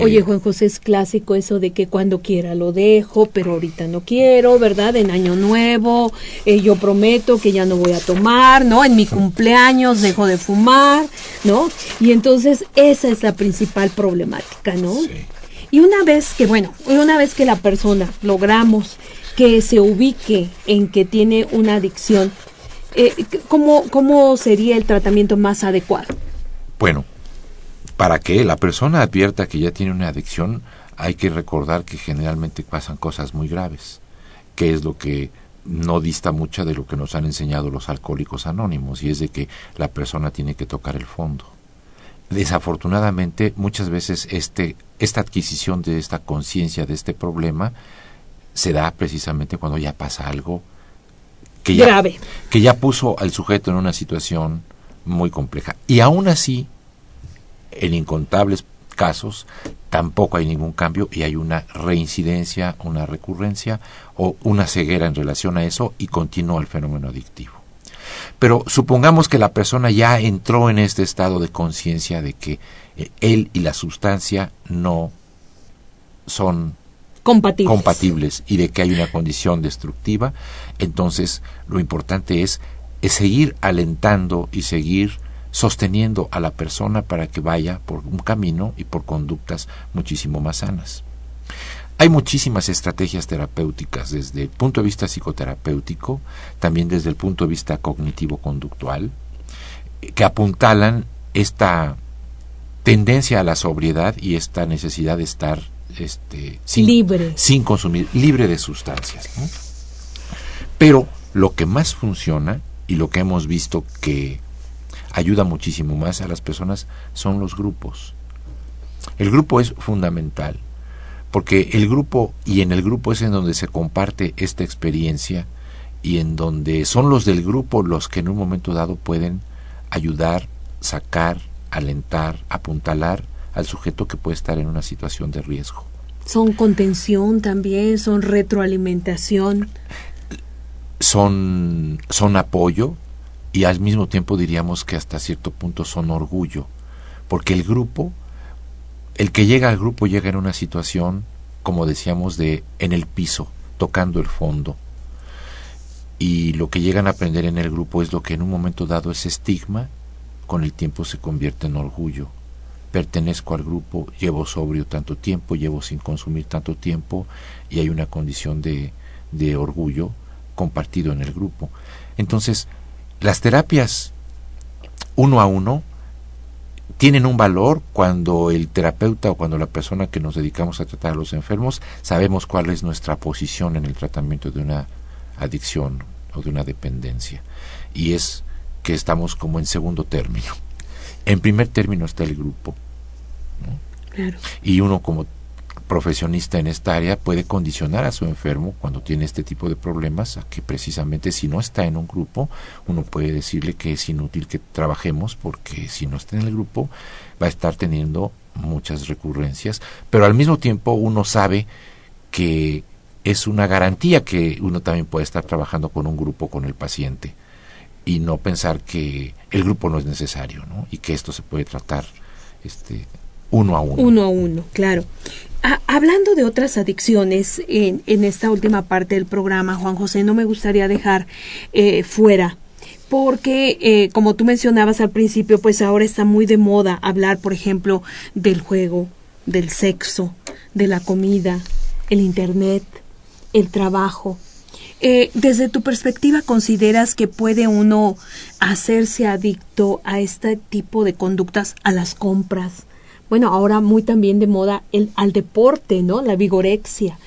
Oye, eh, Juan José, es clásico eso de que cuando quiera lo dejo, pero ahorita no quiero, ¿verdad? En Año Nuevo, eh, yo prometo que ya no voy a tomar, ¿no? En mi cumpleaños dejo de fumar, ¿no? Y entonces esa es la principal problemática, ¿no? Sí. Y una vez que, bueno, una vez que la persona logramos que se ubique en que tiene una adicción, eh, ¿cómo, ¿cómo sería el tratamiento más adecuado? Bueno, para que la persona advierta que ya tiene una adicción, hay que recordar que generalmente pasan cosas muy graves, que es lo que no dista mucho de lo que nos han enseñado los alcohólicos anónimos, y es de que la persona tiene que tocar el fondo desafortunadamente muchas veces este, esta adquisición de esta conciencia de este problema se da precisamente cuando ya pasa algo que ya, Grave. que ya puso al sujeto en una situación muy compleja. Y aún así, en incontables casos tampoco hay ningún cambio y hay una reincidencia, una recurrencia o una ceguera en relación a eso y continúa el fenómeno adictivo. Pero supongamos que la persona ya entró en este estado de conciencia de que eh, él y la sustancia no son Compatibles. compatibles y de que hay una condición destructiva, entonces lo importante es, es seguir alentando y seguir sosteniendo a la persona para que vaya por un camino y por conductas muchísimo más sanas. Hay muchísimas estrategias terapéuticas desde el punto de vista psicoterapéutico, también desde el punto de vista cognitivo-conductual, que apuntalan esta tendencia a la sobriedad y esta necesidad de estar este, sin, Libre. sin consumir, libre de sustancias. ¿no? Pero lo que más funciona y lo que hemos visto que ayuda muchísimo más a las personas son los grupos. El grupo es fundamental porque el grupo y en el grupo es en donde se comparte esta experiencia y en donde son los del grupo los que en un momento dado pueden ayudar, sacar, alentar, apuntalar al sujeto que puede estar en una situación de riesgo. Son contención también, son retroalimentación. Son, son apoyo y al mismo tiempo diríamos que hasta cierto punto son orgullo, porque el grupo, el que llega al grupo llega en una situación, como decíamos, de en el piso, tocando el fondo. Y lo que llegan a aprender en el grupo es lo que en un momento dado es estigma, con el tiempo se convierte en orgullo. Pertenezco al grupo, llevo sobrio tanto tiempo, llevo sin consumir tanto tiempo y hay una condición de, de orgullo compartido en el grupo. Entonces, las terapias uno a uno tienen un valor cuando el terapeuta o cuando la persona que nos dedicamos a tratar a los enfermos sabemos cuál es nuestra posición en el tratamiento de una adicción o de una dependencia. Y es que estamos como en segundo término. En primer término está el grupo. ¿no? Claro. Y uno como profesionista en esta área puede condicionar a su enfermo cuando tiene este tipo de problemas a que precisamente si no está en un grupo uno puede decirle que es inútil que trabajemos porque si no está en el grupo va a estar teniendo muchas recurrencias pero al mismo tiempo uno sabe que es una garantía que uno también puede estar trabajando con un grupo con el paciente y no pensar que el grupo no es necesario ¿no? y que esto se puede tratar este uno a uno. Uno a uno, claro. Ah, hablando de otras adicciones, en, en, esta última parte del programa, Juan José, no me gustaría dejar eh, fuera, porque eh, como tú mencionabas al principio, pues ahora está muy de moda hablar, por ejemplo, del juego, del sexo, de la comida, el Internet, el trabajo. Eh, desde tu perspectiva, ¿consideras que puede uno hacerse adicto a este tipo de conductas, a las compras? Bueno, ahora muy también de moda el, al deporte, ¿no? La vigorexia.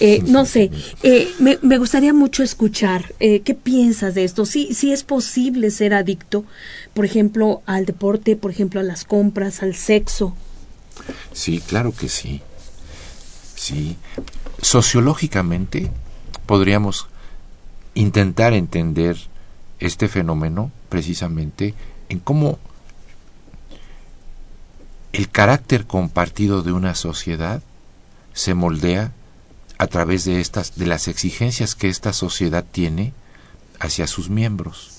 Eh, no sé, eh, me, me, gustaría mucho escuchar eh, qué piensas de esto. Si, si es posible ser adicto, por ejemplo, al deporte, por ejemplo, a las compras, al sexo. Sí, claro que sí. Sí. Sociológicamente podríamos intentar entender este fenómeno precisamente en cómo el carácter compartido de una sociedad se moldea a través de estas de las exigencias que esta sociedad tiene hacia sus miembros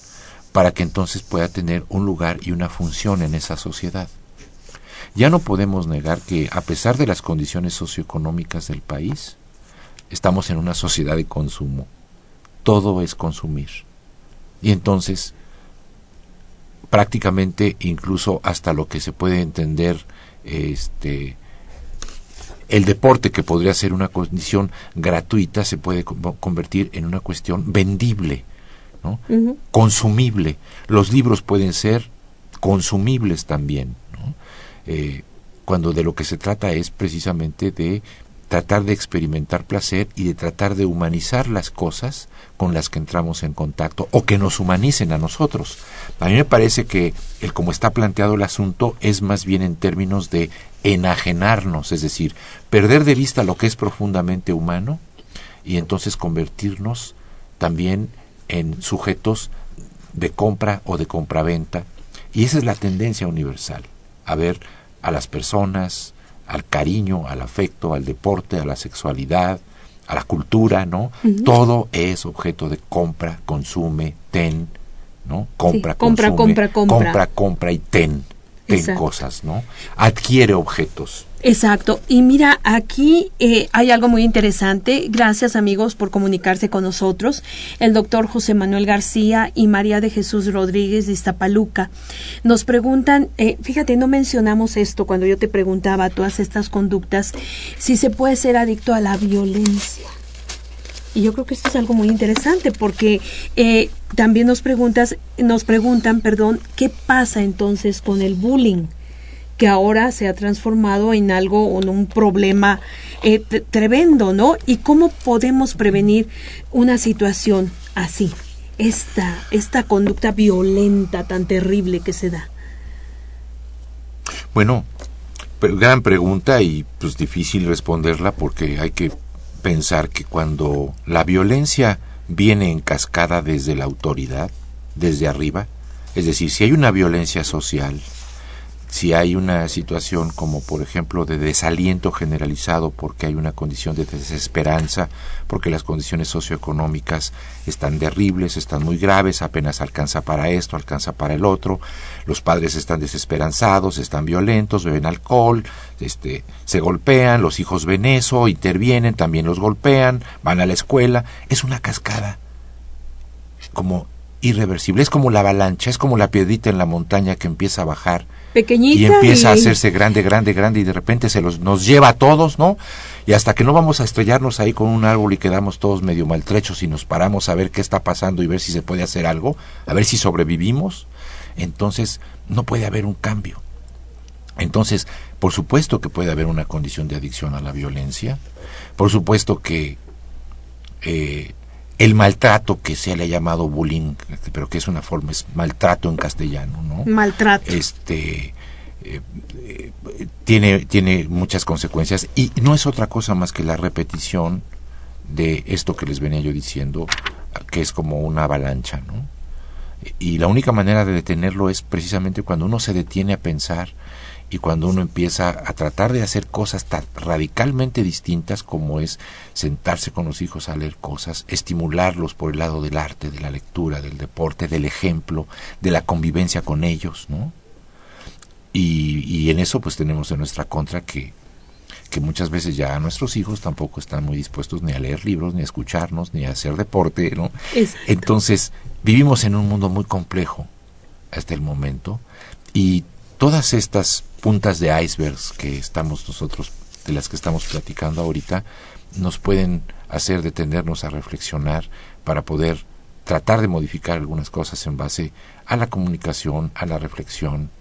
para que entonces pueda tener un lugar y una función en esa sociedad. Ya no podemos negar que a pesar de las condiciones socioeconómicas del país, estamos en una sociedad de consumo. Todo es consumir. Y entonces prácticamente incluso hasta lo que se puede entender este el deporte que podría ser una condición gratuita se puede convertir en una cuestión vendible ¿no? Uh -huh. consumible los libros pueden ser consumibles también ¿no? eh, cuando de lo que se trata es precisamente de tratar de experimentar placer y de tratar de humanizar las cosas con las que entramos en contacto o que nos humanicen a nosotros. A mí me parece que el como está planteado el asunto es más bien en términos de enajenarnos, es decir, perder de vista lo que es profundamente humano y entonces convertirnos también en sujetos de compra o de compraventa. Y esa es la tendencia universal. A ver, a las personas, al cariño, al afecto, al deporte, a la sexualidad, a la cultura, ¿no? Todo es objeto de compra, consume, ten, ¿no? Compra, Sí, compra, consume, compra, compra. compra, compra y ten, ten Exacto. cosas, ¿no? Adquiere objetos. Exacto. Y mira, aquí eh, hay algo muy interesante. Gracias amigos por comunicarse con nosotros. El doctor José Manuel García y María de Jesús Rodríguez de Iztapaluca nos preguntan, eh, fíjate, no mencionamos esto cuando yo te preguntaba todas estas conductas, si se puede ser adicto a la violencia. Y yo creo que esto es algo muy interesante porque eh, también nos preguntas, nos preguntan, perdón, qué pasa entonces con el bullying que ahora se ha transformado en algo, en un problema eh, tremendo, ¿no? Y cómo podemos prevenir una situación así, esta, esta conducta violenta tan terrible que se da. Bueno, gran pregunta y pues difícil responderla porque hay que pensar que cuando la violencia viene en cascada desde la autoridad, desde arriba, es decir, si hay una violencia social, si hay una situación como por ejemplo de desaliento generalizado porque hay una condición de desesperanza, porque las condiciones socioeconómicas están terribles, están muy graves, apenas alcanza para esto, alcanza para el otro, los padres están desesperanzados, están violentos, beben alcohol, este, se golpean, los hijos ven eso, intervienen, también los golpean, van a la escuela, es una cascada. Como irreversible, es como la avalancha, es como la piedrita en la montaña que empieza a bajar Pequeñita y empieza a hacerse grande, grande, grande y de repente se los nos lleva a todos, ¿no? Y hasta que no vamos a estrellarnos ahí con un árbol y quedamos todos medio maltrechos y nos paramos a ver qué está pasando y ver si se puede hacer algo, a ver si sobrevivimos, entonces no puede haber un cambio. Entonces, por supuesto que puede haber una condición de adicción a la violencia, por supuesto que eh, el maltrato que se le ha llamado bullying, pero que es una forma, es maltrato en castellano, ¿no? maltrato. este eh, eh, tiene tiene muchas consecuencias y no es otra cosa más que la repetición de esto que les venía yo diciendo que es como una avalancha no y la única manera de detenerlo es precisamente cuando uno se detiene a pensar y cuando uno empieza a tratar de hacer cosas tan radicalmente distintas como es sentarse con los hijos a leer cosas, estimularlos por el lado del arte, de la lectura, del deporte, del ejemplo, de la convivencia con ellos, ¿no? Y, y en eso pues tenemos en nuestra contra que, que muchas veces ya nuestros hijos tampoco están muy dispuestos ni a leer libros, ni a escucharnos, ni a hacer deporte, ¿no? Exacto. Entonces, vivimos en un mundo muy complejo hasta el momento y todas estas puntas de icebergs que estamos nosotros, de las que estamos platicando ahorita, nos pueden hacer detenernos a reflexionar para poder tratar de modificar algunas cosas en base a la comunicación, a la reflexión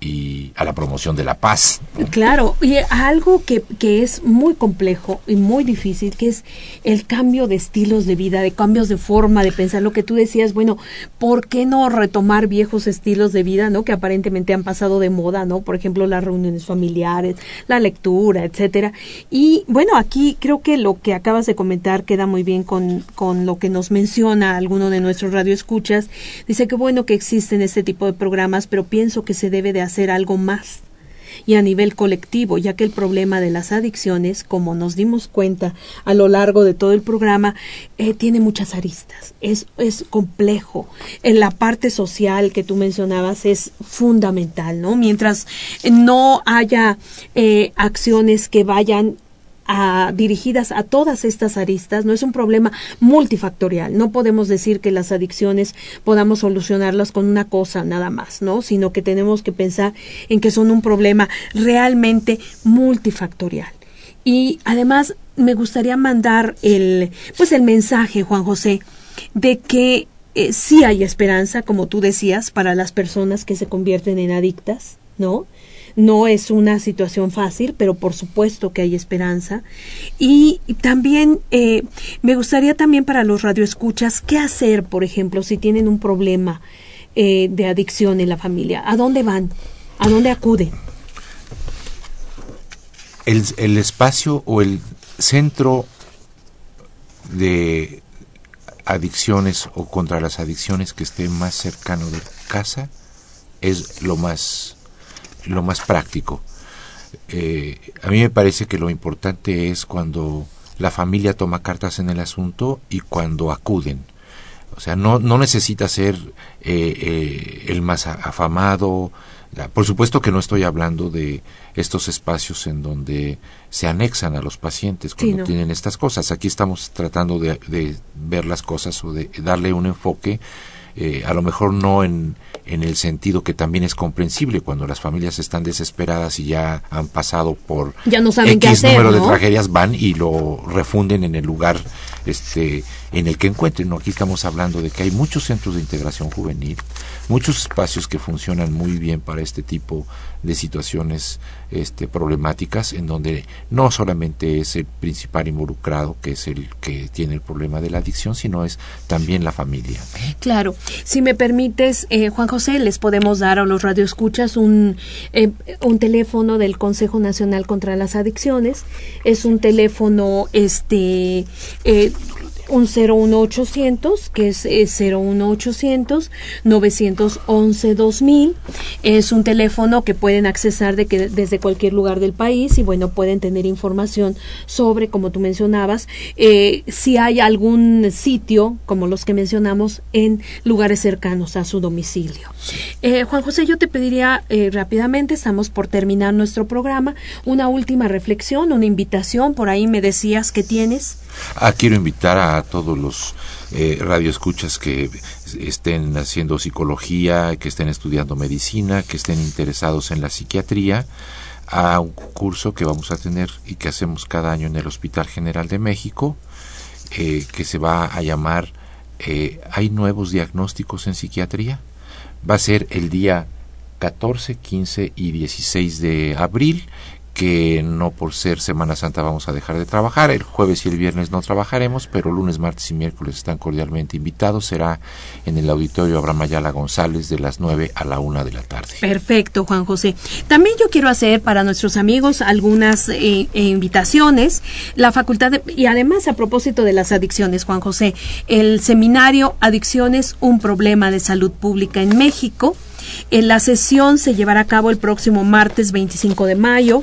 y a la promoción de la paz. Claro, y algo que, que es muy complejo y muy difícil, que es el cambio de estilos de vida, de cambios de forma de pensar. Lo que tú decías, bueno, ¿por qué no retomar viejos estilos de vida, no? Que aparentemente han pasado de moda, ¿no? Por ejemplo, las reuniones familiares, la lectura, etcétera. Y bueno, aquí creo que lo que acabas de comentar queda muy bien con, con lo que nos menciona alguno de nuestros radioescuchas. Dice que bueno que existen este tipo de programas, pero pienso que se debe de hacer algo más y a nivel colectivo, ya que el problema de las adicciones, como nos dimos cuenta a lo largo de todo el programa, eh, tiene muchas aristas, es, es complejo. En la parte social que tú mencionabas es fundamental, ¿no? Mientras no haya eh, acciones que vayan a, dirigidas a todas estas aristas, no es un problema multifactorial. No podemos decir que las adicciones podamos solucionarlas con una cosa nada más, ¿no? Sino que tenemos que pensar en que son un problema realmente multifactorial. Y además me gustaría mandar el, pues el mensaje, Juan José, de que eh, sí hay esperanza, como tú decías, para las personas que se convierten en adictas, ¿no? No es una situación fácil, pero por supuesto que hay esperanza. Y también eh, me gustaría también para los radioescuchas, ¿qué hacer, por ejemplo, si tienen un problema eh, de adicción en la familia? ¿A dónde van? ¿A dónde acuden? el, el espacio o el centro de adicciones o contra las adicciones que esté más cercano de casa es lo más lo más práctico eh, a mí me parece que lo importante es cuando la familia toma cartas en el asunto y cuando acuden. O sea, no, no necesita ser eh, eh, el más afamado. por supuesto que no estoy hablando de estos espacios en donde se anexan a los pacientes cuando tienen estas cosas. Aquí estamos tratando de, de, ver las cosas o de darle un enfoque eh, a lo mejor no en, en el sentido que también es comprensible cuando las familias están desesperadas y ya han pasado por ya no saben X qué número de tragedias van y lo refunden en el lugar este en el que encuentren. ¿no? Aquí estamos hablando de que hay muchos centros de integración juvenil, muchos espacios que funcionan muy bien para este tipo de situaciones este, problemáticas en donde no solamente es el principal involucrado que es el que tiene el problema de la adicción, sino es también la familia. Claro. Si me permites, eh, Juan José, les podemos dar a los radioescuchas un, eh, un teléfono del Consejo Nacional contra las Adicciones. Es un teléfono este eh, un 01800, que es, 01800 911 2000. Es un teléfono que pueden accesar de que, desde cualquier lugar del país y bueno, pueden tener información sobre, como tú mencionabas, eh, si hay algún sitio, como los que mencionamos, en lugares cercanos a su domicilio. Eh, Juan José, yo te pediría eh, rápidamente, estamos por terminar nuestro programa, una última reflexión, una invitación, por ahí me decías que tienes. Ah, quiero invitar a todos los eh, radioescuchas que estén haciendo psicología, que estén estudiando medicina, que estén interesados en la psiquiatría, a un curso que vamos a tener y que hacemos cada año en el Hospital General de México, eh, que se va a llamar eh, ¿Hay nuevos diagnósticos en psiquiatría? Va a ser el día 14, 15 y 16 de abril que no por ser Semana Santa vamos a dejar de trabajar. El jueves y el viernes no trabajaremos, pero lunes, martes y miércoles están cordialmente invitados. Será en el auditorio Abraham Ayala González de las 9 a la 1 de la tarde. Perfecto, Juan José. También yo quiero hacer para nuestros amigos algunas eh, eh, invitaciones. La facultad y además a propósito de las adicciones, Juan José, el seminario Adicciones, un problema de salud pública en México en la sesión se llevará a cabo el próximo martes 25 de mayo,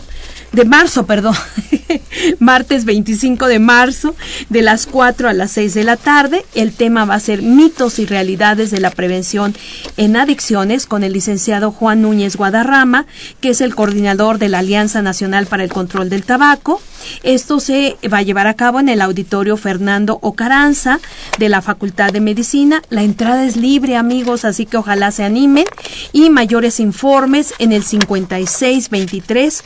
de marzo, perdón, martes 25 de marzo, de las 4 a las 6 de la tarde. El tema va a ser mitos y realidades de la prevención en adicciones con el licenciado Juan Núñez Guadarrama, que es el coordinador de la Alianza Nacional para el Control del Tabaco. Esto se va a llevar a cabo en el auditorio Fernando Ocaranza de la Facultad de Medicina. La entrada es libre, amigos, así que ojalá se animen. Y mayores informes en el 56 23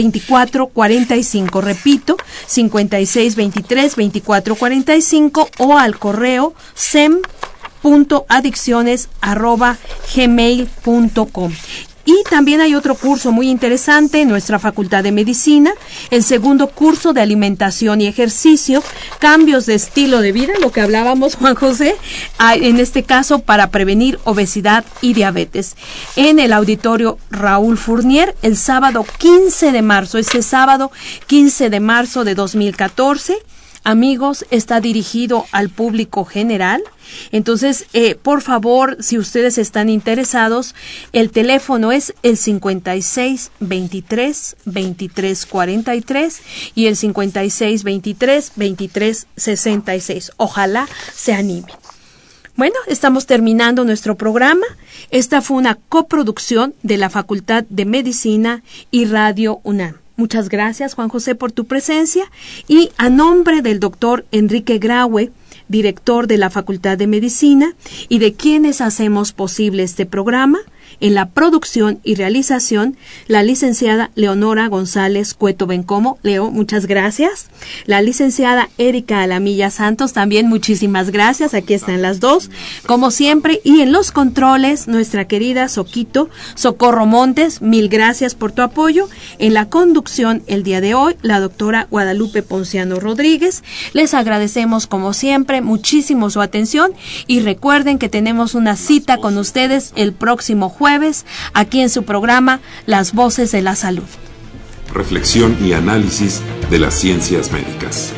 24 45. Repito, 56 23 24 45 o al correo sem.adicciones.gmail.com. También hay otro curso muy interesante en nuestra Facultad de Medicina, el segundo curso de alimentación y ejercicio, cambios de estilo de vida, lo que hablábamos Juan José, en este caso para prevenir obesidad y diabetes, en el auditorio Raúl Fournier el sábado 15 de marzo, ese sábado 15 de marzo de 2014 amigos, está dirigido al público general. Entonces, eh, por favor, si ustedes están interesados, el teléfono es el 56 23 23 43 y el 56 23 23 66. Ojalá se animen. Bueno, estamos terminando nuestro programa. Esta fue una coproducción de la Facultad de Medicina y Radio UNAM. Muchas gracias, Juan José, por tu presencia. Y a nombre del doctor Enrique Graue, director de la Facultad de Medicina, y de quienes hacemos posible este programa, en la producción y realización, la licenciada Leonora González Cueto Bencomo. Leo, muchas gracias. La licenciada Erika Alamilla Santos, también muchísimas gracias. Aquí están las dos, como siempre. Y en los controles, nuestra querida Soquito, Socorro Montes, mil gracias por tu apoyo. En la conducción el día de hoy, la doctora Guadalupe Ponciano Rodríguez. Les agradecemos, como siempre, muchísimo su atención y recuerden que tenemos una cita con ustedes el próximo jueves aquí en su programa Las Voces de la Salud. Reflexión y análisis de las ciencias médicas.